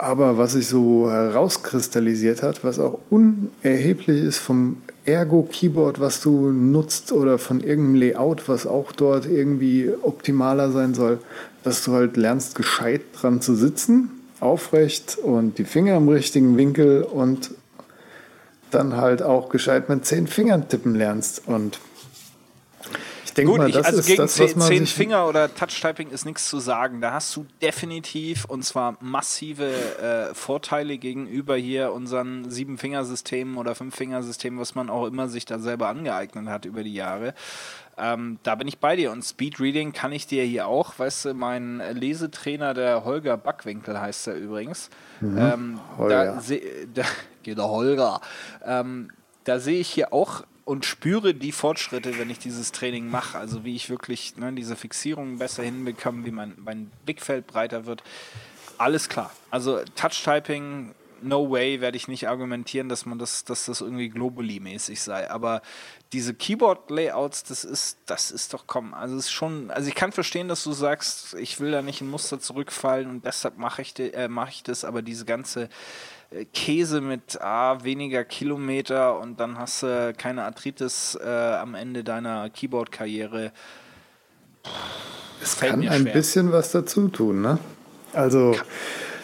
Aber was sich so herauskristallisiert hat, was auch unerheblich ist vom Ergo-Keyboard, was du nutzt oder von irgendeinem Layout, was auch dort irgendwie optimaler sein soll, dass du halt lernst, gescheit dran zu sitzen, aufrecht und die Finger im richtigen Winkel und dann halt auch gescheit mit zehn Fingern tippen lernst. Und ich denke mal, das also ist gegen das, was man zehn Finger oder Touch-Typing ist nichts zu sagen. Da hast du definitiv und zwar massive äh, Vorteile gegenüber hier unseren sieben Fingersystemen oder fünf Fingersystemen, was man auch immer sich da selber angeeignet hat über die Jahre. Ähm, da bin ich bei dir und Speedreading kann ich dir hier auch, weißt du, mein Lesetrainer, der Holger Backwinkel heißt er übrigens. Mhm. Ähm, Holger. Da, da, genau, Holger. Ähm, da sehe ich hier auch und spüre die Fortschritte, wenn ich dieses Training mache. Also wie ich wirklich ne, diese Fixierungen besser hinbekomme, wie mein, mein Blickfeld breiter wird. Alles klar. Also Touch-Typing no way werde ich nicht argumentieren, dass man das, dass das irgendwie globally-mäßig sei. Aber diese Keyboard-Layouts, das ist, das ist doch komm. Also es ist schon, also ich kann verstehen, dass du sagst, ich will da nicht in Muster zurückfallen und deshalb mache ich, äh, mach ich das, aber diese ganze äh, Käse mit ah, weniger Kilometer und dann hast du keine Arthritis äh, am Ende deiner Keyboard-Karriere. Es kann ein bisschen was dazu tun, ne? Also. Kann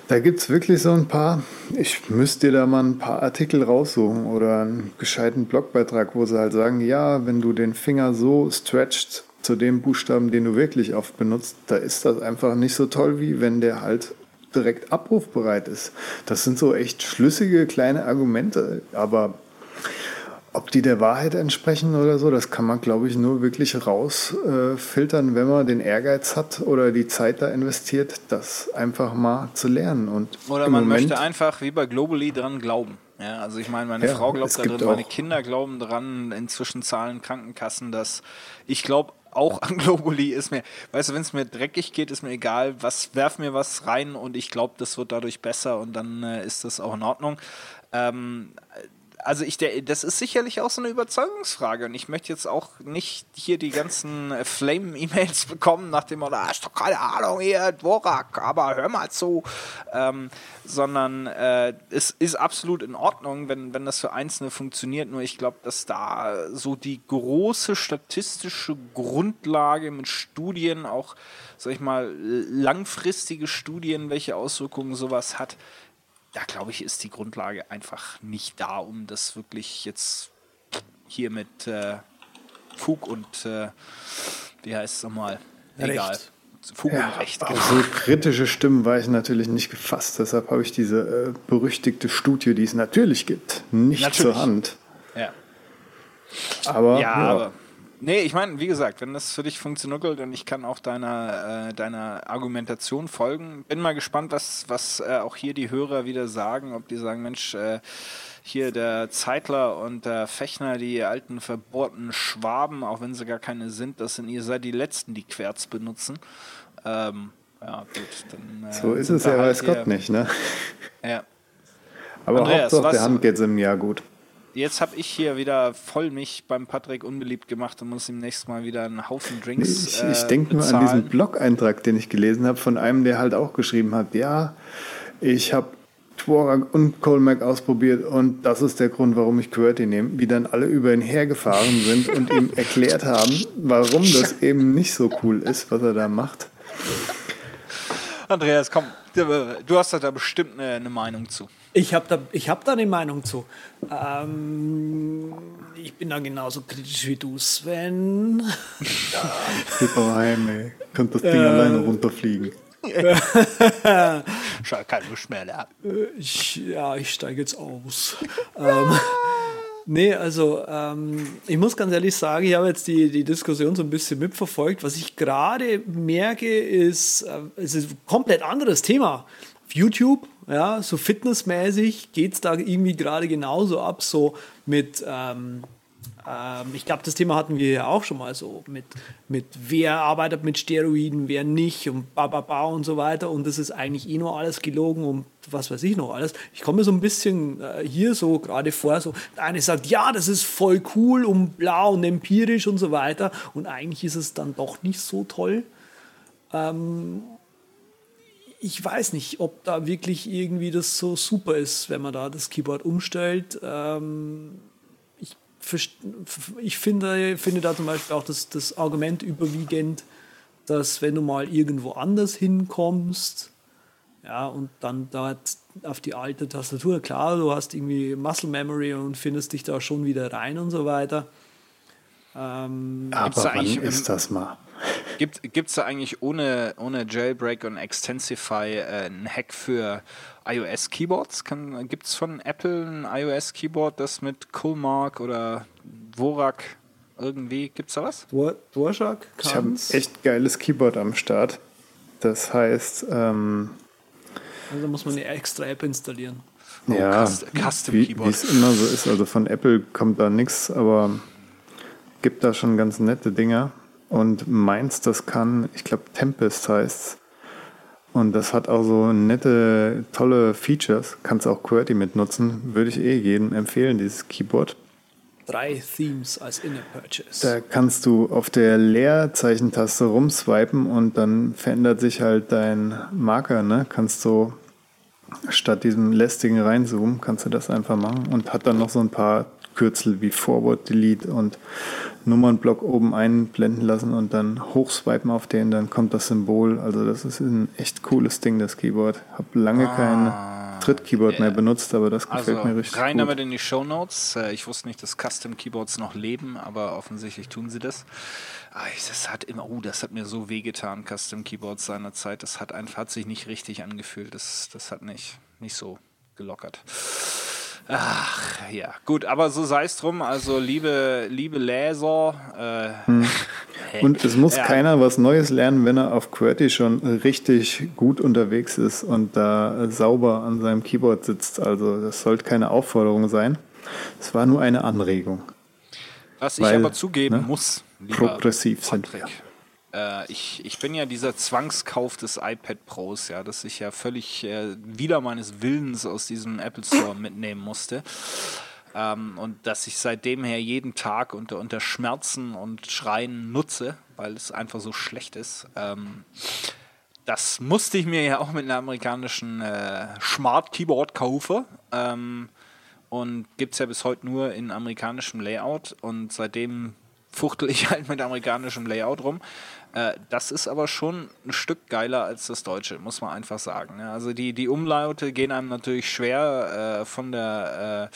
da gibt es wirklich so ein paar, ich müsste dir da mal ein paar Artikel raussuchen oder einen gescheiten Blogbeitrag, wo sie halt sagen, ja, wenn du den Finger so stretcht zu dem Buchstaben, den du wirklich oft benutzt, da ist das einfach nicht so toll, wie wenn der halt direkt abrufbereit ist. Das sind so echt schlüssige kleine Argumente, aber ob die der Wahrheit entsprechen oder so, das kann man, glaube ich, nur wirklich rausfiltern, äh, wenn man den Ehrgeiz hat oder die Zeit da investiert, das einfach mal zu lernen. Und oder man Moment, möchte einfach wie bei Globally dran glauben. Ja, also ich meine, meine ja, Frau glaubt da drin, meine Kinder glauben dran, inzwischen zahlen Krankenkassen das. Ich glaube auch an Globally ist mir, weißt du, wenn es mir dreckig geht, ist mir egal, was, werf mir was rein und ich glaube, das wird dadurch besser und dann äh, ist das auch in Ordnung. Ähm, also ich, das ist sicherlich auch so eine Überzeugungsfrage. Und ich möchte jetzt auch nicht hier die ganzen äh, Flame-E-Mails bekommen nach dem Motto, ah, ist doch keine Ahnung hier, Dvorak, aber hör mal zu, ähm, sondern äh, es ist absolut in Ordnung, wenn, wenn das für Einzelne funktioniert, nur ich glaube, dass da so die große statistische Grundlage mit Studien, auch, sag ich mal, langfristige Studien, welche Auswirkungen sowas hat, da glaube ich, ist die Grundlage einfach nicht da, um das wirklich jetzt hier mit äh, Fug und äh, wie heißt es nochmal? Egal. Recht. Fug ja, und Recht. Genau. So kritische Stimmen war ich natürlich nicht gefasst. Deshalb habe ich diese äh, berüchtigte Studie, die es natürlich gibt, nicht natürlich. zur Hand. Ja. Aber, ja, ja. aber Nee, ich meine, wie gesagt, wenn das für dich funktioniert und ich kann auch deiner, äh, deiner Argumentation folgen, bin mal gespannt, was, was äh, auch hier die Hörer wieder sagen, ob die sagen, Mensch, äh, hier der Zeitler und der Fechner, die alten verbohrten Schwaben, auch wenn sie gar keine sind, das sind ihr seid die Letzten, die Querz benutzen. Ähm, ja, gut, dann, äh, so ist es ja, weiß Gott nicht, ne? Ja. Aber Andreas, Hauptsache der Hand geht es im Jahr gut jetzt habe ich hier wieder voll mich beim Patrick unbeliebt gemacht und muss ihm nächstes Mal wieder einen Haufen Drinks. Ich, ich äh, denke nur an diesen Blog-Eintrag, den ich gelesen habe, von einem, der halt auch geschrieben hat, ja, ich habe Tworak und Colmac ausprobiert und das ist der Grund, warum ich QWERTY nehme, wie dann alle über ihn hergefahren sind und ihm erklärt haben, warum das eben nicht so cool ist, was er da macht. Andreas, komm, du hast da bestimmt eine, eine Meinung zu. Ich habe da, hab da eine Meinung zu. Ähm, ich bin da genauso kritisch wie du, Sven. Ja, heim, ey. Könnt das Ding ähm, alleine runterfliegen. Schau, kein Lust mehr da. Ich, ja, ich steige jetzt aus. ähm, nee, also ähm, ich muss ganz ehrlich sagen, ich habe jetzt die, die Diskussion so ein bisschen mitverfolgt. Was ich gerade merke, ist, äh, es ist ein komplett anderes Thema. YouTube ja, so fitnessmäßig geht es da irgendwie gerade genauso ab, so mit, ähm, ähm, ich glaube, das Thema hatten wir ja auch schon mal so, mit, mit wer arbeitet mit Steroiden, wer nicht und bababa und so weiter und das ist eigentlich eh nur alles gelogen und was weiß ich noch alles. Ich komme mir so ein bisschen äh, hier so gerade vor, so eine sagt, ja, das ist voll cool und blau und empirisch und so weiter und eigentlich ist es dann doch nicht so toll. Ähm, ich weiß nicht, ob da wirklich irgendwie das so super ist, wenn man da das Keyboard umstellt. Ähm, ich, ich finde, finde da zum Beispiel auch das, das Argument überwiegend, dass wenn du mal irgendwo anders hinkommst, ja, und dann dort auf die alte Tastatur, klar, du hast irgendwie Muscle Memory und findest dich da schon wieder rein und so weiter. Ähm, Aber wann ist das mal? Gibt es da eigentlich ohne, ohne Jailbreak und Extensify äh, einen Hack für iOS-Keyboards? Gibt es von Apple ein iOS-Keyboard, das mit Coolmark oder Dvorak irgendwie, gibt es da was? Dvorak? Ich habe ein echt geiles Keyboard am Start. Das heißt... Ähm, also muss man eine extra App installieren. Oh, ja, Custom wie es immer so ist. Also von Apple kommt da nichts, aber gibt da schon ganz nette Dinger. Und meins, das kann, ich glaube, Tempest heißt Und das hat auch so nette, tolle Features. Kannst auch QWERTY mitnutzen. Würde ich eh jedem empfehlen, dieses Keyboard. Drei Themes als In-App-Purchase. Da kannst du auf der Leerzeichentaste rumswipen und dann verändert sich halt dein Marker. Ne? Kannst du statt diesem lästigen Reinzoomen, kannst du das einfach machen und hat dann noch so ein paar Kürzel wie Forward, Delete und Nummernblock oben einblenden lassen und dann hochswipen auf den, dann kommt das Symbol. Also das ist ein echt cooles Ding, das Keyboard. Hab lange ah. kein Tritt-Keyboard mehr benutzt, aber das gefällt also mir richtig rein gut. damit in die Show Notes. Ich wusste nicht, dass Custom Keyboards noch leben, aber offensichtlich tun sie das. Ah, das hat immer, oh, das hat mir so wehgetan, Custom Keyboards seinerzeit. Das hat einfach hat sich nicht richtig angefühlt. Das, das hat nicht, nicht so gelockert. Ach, ja, gut, aber so sei es drum. Also, liebe, liebe Leser. Äh, hm. Und es muss ja. keiner was Neues lernen, wenn er auf QWERTY schon richtig gut unterwegs ist und da sauber an seinem Keyboard sitzt. Also, das sollte keine Aufforderung sein. Es war nur eine Anregung. Was Weil, ich aber zugeben ne, muss, progressiv Patrick, sind wir äh, ich, ich bin ja dieser Zwangskauf des iPad Pros, ja, dass ich ja völlig äh, wieder meines Willens aus diesem Apple Store mitnehmen musste. Ähm, und dass ich seitdem her jeden Tag unter, unter Schmerzen und Schreien nutze, weil es einfach so schlecht ist. Ähm, das musste ich mir ja auch mit einem amerikanischen äh, Smart Keyboard kaufen. Ähm, und gibt es ja bis heute nur in amerikanischem Layout. Und seitdem fuchtel ich halt mit amerikanischem Layout rum. Äh, das ist aber schon ein Stück geiler als das Deutsche, muss man einfach sagen. Ne? Also die, die Umlaute gehen einem natürlich schwer äh, von der,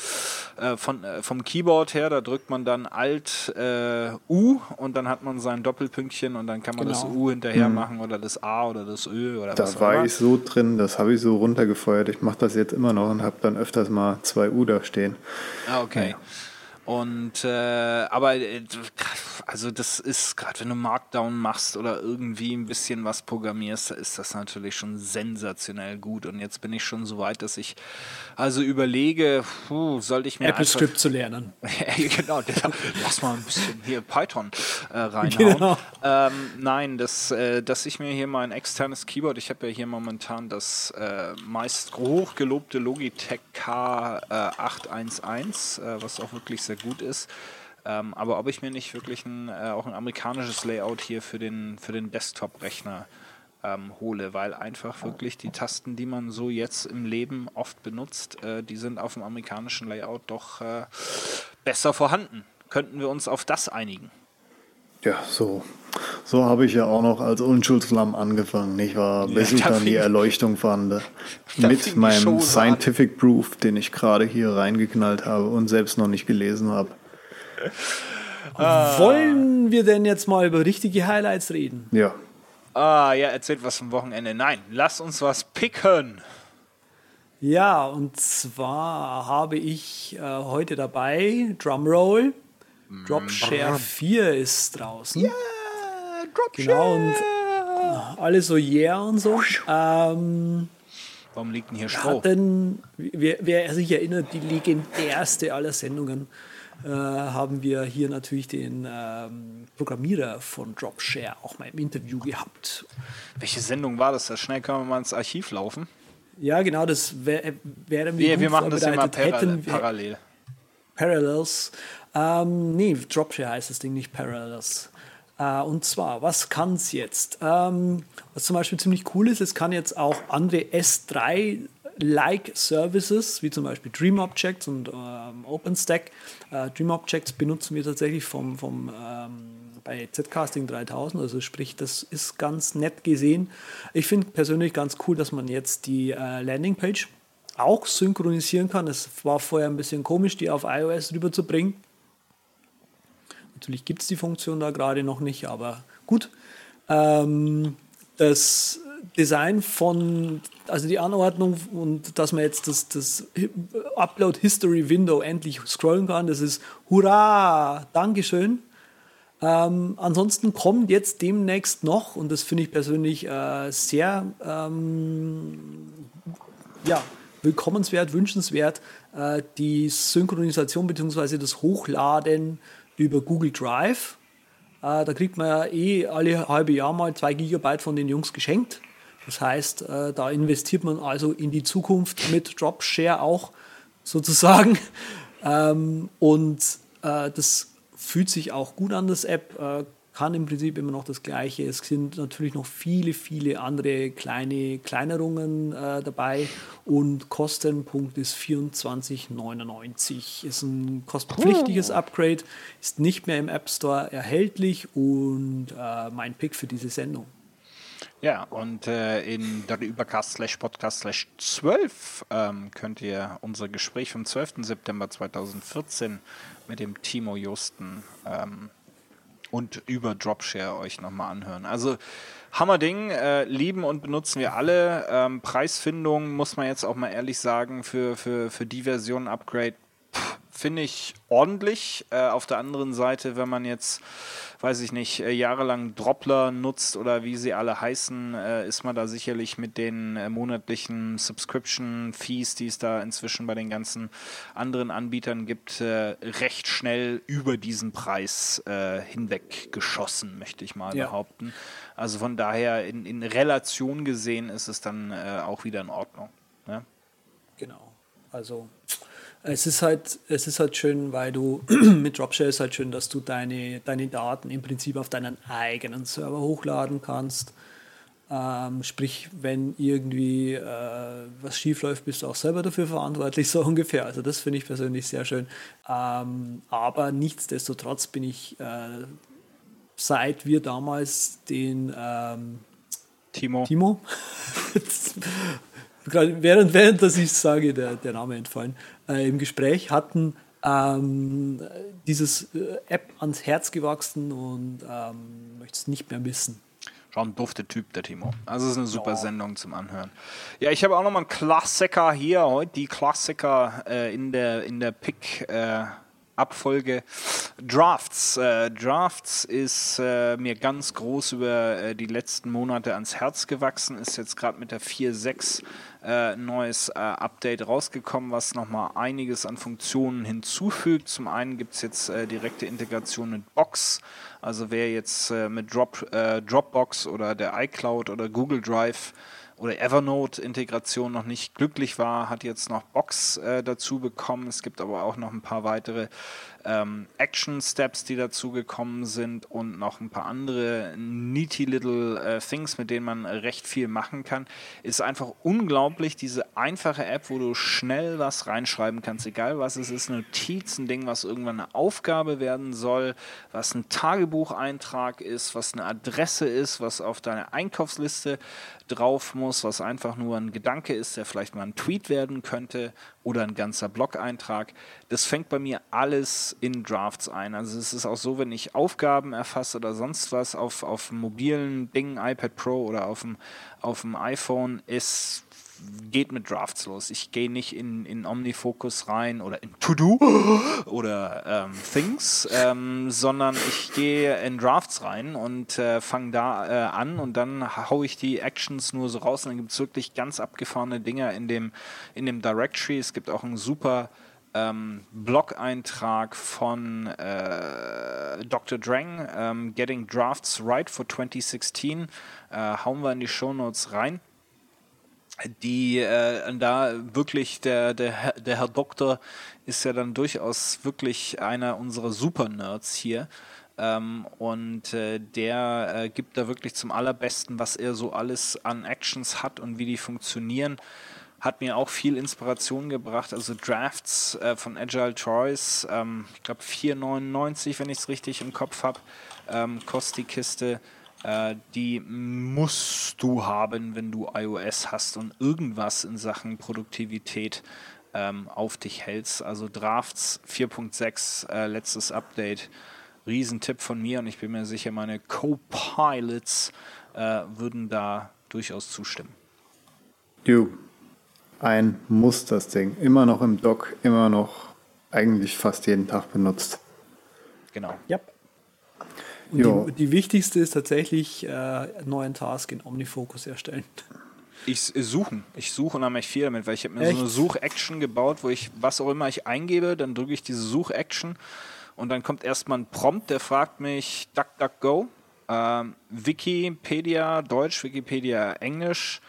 äh, äh von, äh, vom Keyboard her. Da drückt man dann Alt U und dann hat man sein Doppelpünktchen und dann kann man genau. das U hinterher mhm. machen oder das A oder das Ö oder da was auch immer. Da war ich so drin, das habe ich so runtergefeuert. Ich mache das jetzt immer noch und habe dann öfters mal zwei U da stehen. Ah, okay. Ja. Und äh, aber äh, also das ist gerade wenn du Markdown machst oder irgendwie ein bisschen was programmierst, ist das natürlich schon sensationell gut. Und jetzt bin ich schon so weit, dass ich also überlege, puh, sollte ich mir Apple Script zu lernen. genau, lass mal ein bisschen hier Python äh, reinhauen. Genau. Ähm, nein, das, äh, dass ich mir hier mal ein externes Keyboard, ich habe ja hier momentan das äh, meist hochgelobte Logitech K811, äh, was auch wirklich sehr gut ist. Ähm, aber ob ich mir nicht wirklich ein, äh, auch ein amerikanisches Layout hier für den, für den Desktop-Rechner ähm, hole, weil einfach wirklich die Tasten, die man so jetzt im Leben oft benutzt, äh, die sind auf dem amerikanischen Layout doch äh, besser vorhanden. Könnten wir uns auf das einigen? Ja, so. So habe ich ja auch noch als Unschuldslamm angefangen, nicht wahr? Bis ja, ich dann die Erleuchtung fand. Mit meinem Scientific an. Proof, den ich gerade hier reingeknallt habe und selbst noch nicht gelesen habe. Ah. Wollen wir denn jetzt mal über richtige Highlights reden? Ja. Ah, ja, erzählt was vom Wochenende. Nein, lass uns was picken. Ja, und zwar habe ich äh, heute dabei Drumroll. Dropshare 4 ist draußen. Ja, yeah, Dropshare. Genau, und äh, alle so yeah und so. Ähm, Warum liegt denn hier Stroh? Hatten, wer, wer sich erinnert, die legendärste aller Sendungen äh, haben wir hier natürlich den ähm, Programmierer von Dropshare auch mal im Interview gehabt. Welche Sendung war das? schnell können wir mal ins Archiv laufen. Ja, genau, das wäre wär wir. Wir machen das immer parallel. parallel. Parallels. Ähm, nee, Dropshare heißt das Ding, nicht Parallels. Äh, und zwar, was kann es jetzt? Ähm, was zum Beispiel ziemlich cool ist, es kann jetzt auch andere S3-like Services, wie zum Beispiel Dream Objects und ähm, OpenStack. Äh, Dream Objects benutzen wir tatsächlich vom, vom, ähm, bei Zcasting 3000, also sprich, das ist ganz nett gesehen. Ich finde persönlich ganz cool, dass man jetzt die äh, Landingpage auch synchronisieren kann. Es war vorher ein bisschen komisch, die auf iOS rüberzubringen. Natürlich gibt es die Funktion da gerade noch nicht, aber gut. Ähm, das Design von, also die Anordnung und dass man jetzt das, das Upload History Window endlich scrollen kann, das ist Hurra! Dankeschön. Ähm, ansonsten kommt jetzt demnächst noch, und das finde ich persönlich äh, sehr ähm, ja, willkommenswert, wünschenswert, äh, die Synchronisation bzw. das Hochladen über Google Drive. Äh, da kriegt man ja eh alle halbe Jahr mal zwei Gigabyte von den Jungs geschenkt. Das heißt, äh, da investiert man also in die Zukunft mit Dropshare auch sozusagen. Ähm, und äh, das fühlt sich auch gut an, das App. Kann im Prinzip immer noch das Gleiche. Es sind natürlich noch viele, viele andere kleine Kleinerungen äh, dabei und Kostenpunkt ist 24,99. Ist ein kostenpflichtiges Upgrade, ist nicht mehr im App Store erhältlich und äh, mein Pick für diese Sendung. Ja, und äh, in der Übercast slash Podcast slash 12 ähm, könnt ihr unser Gespräch vom 12. September 2014 mit dem Timo Justen ähm, und über Dropshare euch nochmal anhören. Also Hammerding, äh, lieben und benutzen wir alle. Ähm, Preisfindung muss man jetzt auch mal ehrlich sagen, für, für, für die Version Upgrade finde ich ordentlich. Äh, auf der anderen Seite, wenn man jetzt, weiß ich nicht, äh, jahrelang Droppler nutzt oder wie sie alle heißen, äh, ist man da sicherlich mit den äh, monatlichen Subscription-Fees, die es da inzwischen bei den ganzen anderen Anbietern gibt, äh, recht schnell über diesen Preis äh, hinweg geschossen, möchte ich mal ja. behaupten. Also von daher in, in Relation gesehen ist es dann auch wieder in Ordnung. Ja? Genau. Also es ist halt, es ist halt schön, weil du mit Dropshare ist halt schön, dass du deine, deine Daten im Prinzip auf deinen eigenen Server hochladen kannst. Ähm, sprich, wenn irgendwie äh, was schief läuft, bist du auch selber dafür verantwortlich, so ungefähr. Also das finde ich persönlich sehr schön. Ähm, aber nichtsdestotrotz bin ich, äh, seit wir damals den ähm, Timo, Timo während, während dass ich sage, der, der Name entfallen, äh, im Gespräch hatten, ähm, dieses äh, App ans Herz gewachsen und ähm, möchte es nicht mehr missen. Schon ein dufter Typ, der Timo. Also es ist eine super ja. Sendung zum Anhören. Ja, ich habe auch nochmal einen Klassiker hier heute, die Klassiker äh, in der, in der Pick. Äh, Abfolge Drafts. Äh, Drafts ist äh, mir ganz groß über äh, die letzten Monate ans Herz gewachsen, ist jetzt gerade mit der 4.6 äh, neues äh, Update rausgekommen, was nochmal einiges an Funktionen hinzufügt. Zum einen gibt es jetzt äh, direkte Integration mit Box. Also wer jetzt äh, mit Drop, Dropbox oder der iCloud oder Google Drive oder Evernote-Integration noch nicht glücklich war, hat jetzt noch Box äh, dazu bekommen. Es gibt aber auch noch ein paar weitere ähm, Action-Steps, die dazu gekommen sind und noch ein paar andere neaty little äh, things, mit denen man recht viel machen kann. Ist einfach unglaublich, diese einfache App, wo du schnell was reinschreiben kannst, egal was es ist, Notiz, ein Ding, was irgendwann eine Aufgabe werden soll, was ein Tagebucheintrag ist, was eine Adresse ist, was auf deine Einkaufsliste drauf muss, was einfach nur ein Gedanke ist, der vielleicht mal ein Tweet werden könnte oder ein ganzer Blog-Eintrag. Das fängt bei mir alles in Drafts ein. Also es ist auch so, wenn ich Aufgaben erfasse oder sonst was auf, auf mobilen Dingen, iPad Pro oder auf dem, auf dem iPhone, ist geht mit Drafts los. Ich gehe nicht in, in Omnifocus rein oder in To-Do oder ähm, Things, ähm, sondern ich gehe in Drafts rein und äh, fange da äh, an und dann haue ich die Actions nur so raus und dann gibt es wirklich ganz abgefahrene Dinge in dem, in dem Directory. Es gibt auch ein super ähm, Blog-Eintrag von äh, Dr. Drang, ähm, Getting Drafts Right for 2016. Äh, hauen wir in die Show Notes rein die äh, da wirklich der, der, der Herr Doktor ist ja dann durchaus wirklich einer unserer Super-Nerds hier. Ähm, und äh, der äh, gibt da wirklich zum allerbesten, was er so alles an Actions hat und wie die funktionieren. Hat mir auch viel Inspiration gebracht. Also Drafts äh, von Agile Choice, ähm, ich glaube 4,99, wenn ich es richtig im Kopf habe, ähm, kostet die Kiste. Äh, die musst du haben, wenn du iOS hast und irgendwas in Sachen Produktivität ähm, auf dich hältst. Also Drafts 4.6, äh, letztes Update. Riesentipp von mir und ich bin mir sicher, meine Co-Pilots äh, würden da durchaus zustimmen. Du, ein Muss das Ding. Immer noch im Dock, immer noch eigentlich fast jeden Tag benutzt. Genau. Yep. Die, die, wichtigste ist tatsächlich äh, neuen Task in OmniFocus erstellen. Ich äh, suchen. Ich suche unheimlich viel damit, weil ich habe mir Echt? so eine Such-Action gebaut, wo ich, was auch immer ich eingebe, dann drücke ich diese Such-Action und dann kommt erstmal ein Prompt, der fragt mich DuckDuckGo, ähm, Wikipedia Deutsch, Wikipedia Englisch,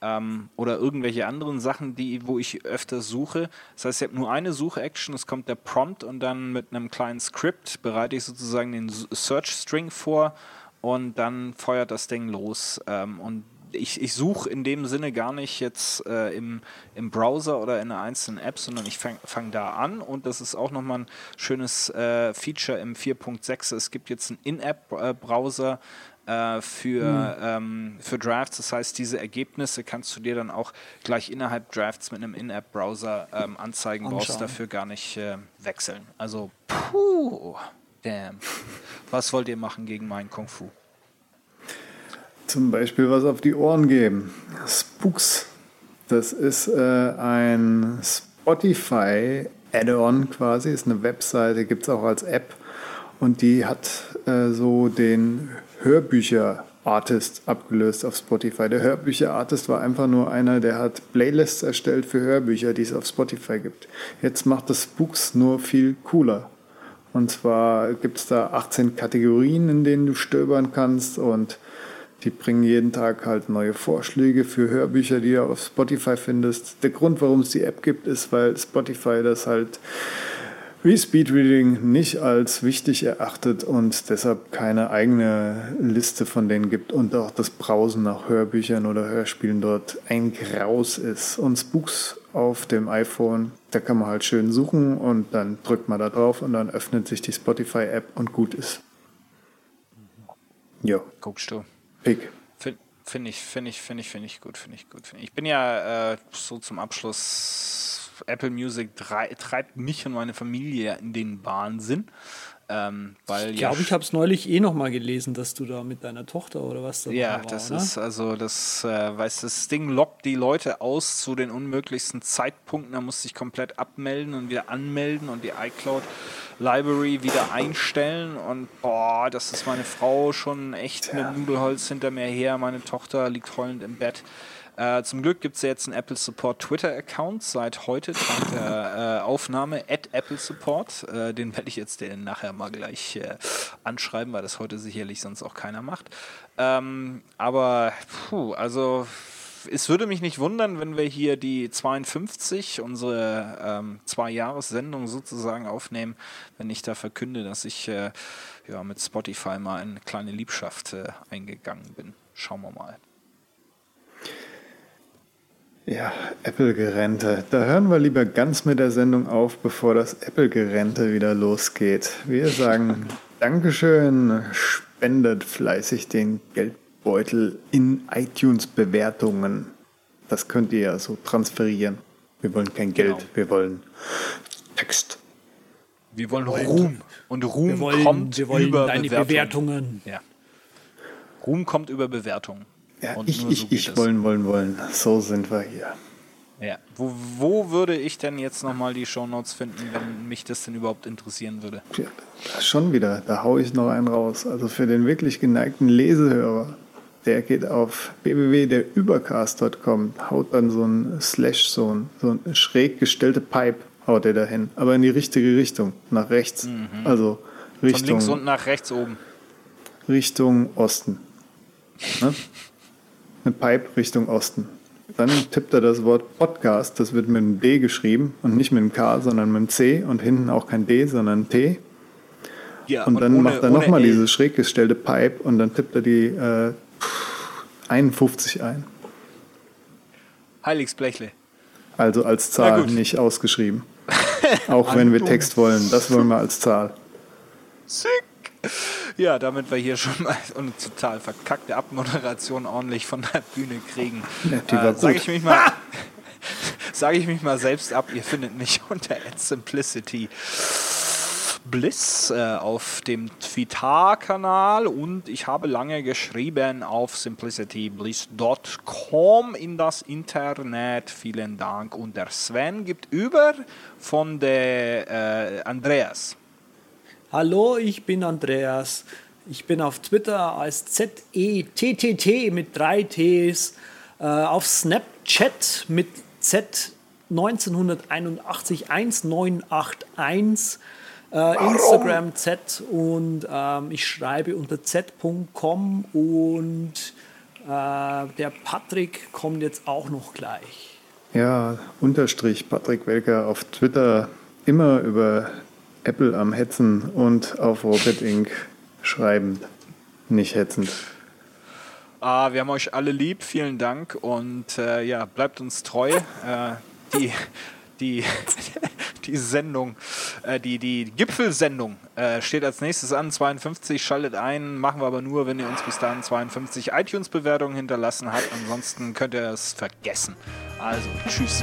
ähm, oder irgendwelche anderen Sachen, die, wo ich öfter suche. Das heißt, ich habe nur eine Suche-Action, es kommt der Prompt und dann mit einem kleinen Skript bereite ich sozusagen den Search-String vor und dann feuert das Ding los. Ähm, und ich, ich suche in dem Sinne gar nicht jetzt äh, im, im Browser oder in einer einzelnen App, sondern ich fange fang da an und das ist auch nochmal ein schönes äh, Feature im 4.6. Es gibt jetzt einen In-App-Browser, äh, für, mhm. ähm, für Drafts. Das heißt, diese Ergebnisse kannst du dir dann auch gleich innerhalb Drafts mit einem In-App-Browser ähm, anzeigen, Anschauen. brauchst dafür gar nicht äh, wechseln. Also, puh, damn. Was wollt ihr machen gegen meinen Kung Fu? Zum Beispiel was auf die Ohren geben. Spooks. Das ist äh, ein Spotify Add-on quasi, ist eine Webseite, gibt es auch als App und die hat äh, so den Hörbücher-Artist abgelöst auf Spotify. Der Hörbücher-Artist war einfach nur einer, der hat Playlists erstellt für Hörbücher, die es auf Spotify gibt. Jetzt macht das Spooks nur viel cooler. Und zwar gibt es da 18 Kategorien, in denen du stöbern kannst und die bringen jeden Tag halt neue Vorschläge für Hörbücher, die du auf Spotify findest. Der Grund, warum es die App gibt, ist, weil Spotify das halt wie Speedreading nicht als wichtig erachtet und deshalb keine eigene Liste von denen gibt und auch das Browsen nach Hörbüchern oder Hörspielen dort ein Graus ist. Und Spooks auf dem iPhone, da kann man halt schön suchen und dann drückt man da drauf und dann öffnet sich die Spotify-App und gut ist. Ja. Guckst du. Pick. Finde ich, finde ich, finde ich, finde ich gut, finde ich gut. Find ich. ich bin ja äh, so zum Abschluss, Apple Music treibt mich und meine Familie in den Wahnsinn. Ähm, weil ich glaube, ja, ich habe es neulich eh noch mal gelesen, dass du da mit deiner Tochter oder was da Ja, war, das oder? ist also das, äh, weißt das Ding lockt die Leute aus zu den unmöglichsten Zeitpunkten. Da musst du dich komplett abmelden und wieder anmelden und die iCloud Library wieder einstellen und boah, das ist meine Frau schon echt ja. mit Nudelholz hinter mir her. Meine Tochter liegt heulend im Bett. Äh, zum Glück gibt es ja jetzt einen Apple Support Twitter-Account seit heute, Tag der äh, Aufnahme, at Apple Support. Äh, den werde ich jetzt den nachher mal gleich äh, anschreiben, weil das heute sicherlich sonst auch keiner macht. Ähm, aber, puh, also es würde mich nicht wundern, wenn wir hier die 52, unsere ähm, Zwei-Jahres-Sendung sozusagen aufnehmen, wenn ich da verkünde, dass ich äh, ja, mit Spotify mal eine kleine Liebschaft äh, eingegangen bin. Schauen wir mal. Ja, Apple-Gerente. Da hören wir lieber ganz mit der Sendung auf, bevor das Apple-Gerente wieder losgeht. Wir sagen Dankeschön, spendet fleißig den Geldbeutel in iTunes-Bewertungen. Das könnt ihr ja so transferieren. Wir wollen kein Geld, genau. wir wollen Text. Wir wollen Ruhm. Und Ruhm wir wollen, kommt wir wollen über deine Bewertungen. Bewertungen. Ja. Ruhm kommt über Bewertungen. Ja, und ich, ich, so ich wollen, wollen, wollen. So sind wir hier. Ja. Wo, wo würde ich denn jetzt nochmal die Shownotes finden, wenn mich das denn überhaupt interessieren würde? Ja, schon wieder, da haue ich noch einen raus. Also für den wirklich geneigten Lesehörer, der geht auf www.derübercast.com, haut dann so ein Slash, so ein, so ein schräg gestellte Pipe, haut er dahin. Aber in die richtige Richtung, nach rechts. Mhm. Also Richtung. Von links und nach rechts oben. Richtung Osten. Ne? eine Pipe Richtung Osten. Dann tippt er das Wort Podcast, das wird mit einem D geschrieben und nicht mit einem K, sondern mit einem C und hinten auch kein D, sondern ein T. Ja, und, und dann ohne, macht er nochmal diese schräg gestellte Pipe und dann tippt er die äh, 51 ein. Heiligsblechle. Also als Zahl, nicht ausgeschrieben. Auch wenn wir Text wollen, das wollen wir als Zahl. Sick. Ja, damit wir hier schon mal eine total verkackte Abmoderation ordentlich von der Bühne kriegen, ja, äh, sage ich mich mal. sage ich mich mal selbst ab, ihr findet mich unter Simplicity Bliss äh, auf dem Twitter-Kanal und ich habe lange geschrieben auf simplicitybliss.com in das Internet. Vielen Dank. Und der Sven gibt über von der äh, Andreas. Hallo, ich bin Andreas. Ich bin auf Twitter als Z-E-T-T-T mit drei Ts, äh, auf Snapchat mit Z 1981 1981, äh, Instagram Z und ähm, ich schreibe unter z.com und äh, der Patrick kommt jetzt auch noch gleich. Ja, Unterstrich Patrick Welker auf Twitter immer über Apple am Hetzen und auf Rocket Inc. schreiben. Nicht hetzend. Ah, wir haben euch alle lieb, vielen Dank und äh, ja, bleibt uns treu. Äh, die, die, die Sendung, äh, die, die Gipfelsendung äh, steht als nächstes an, 52, schaltet ein, machen wir aber nur, wenn ihr uns bis dahin 52 iTunes-Bewertungen hinterlassen habt, ansonsten könnt ihr es vergessen. Also, tschüss.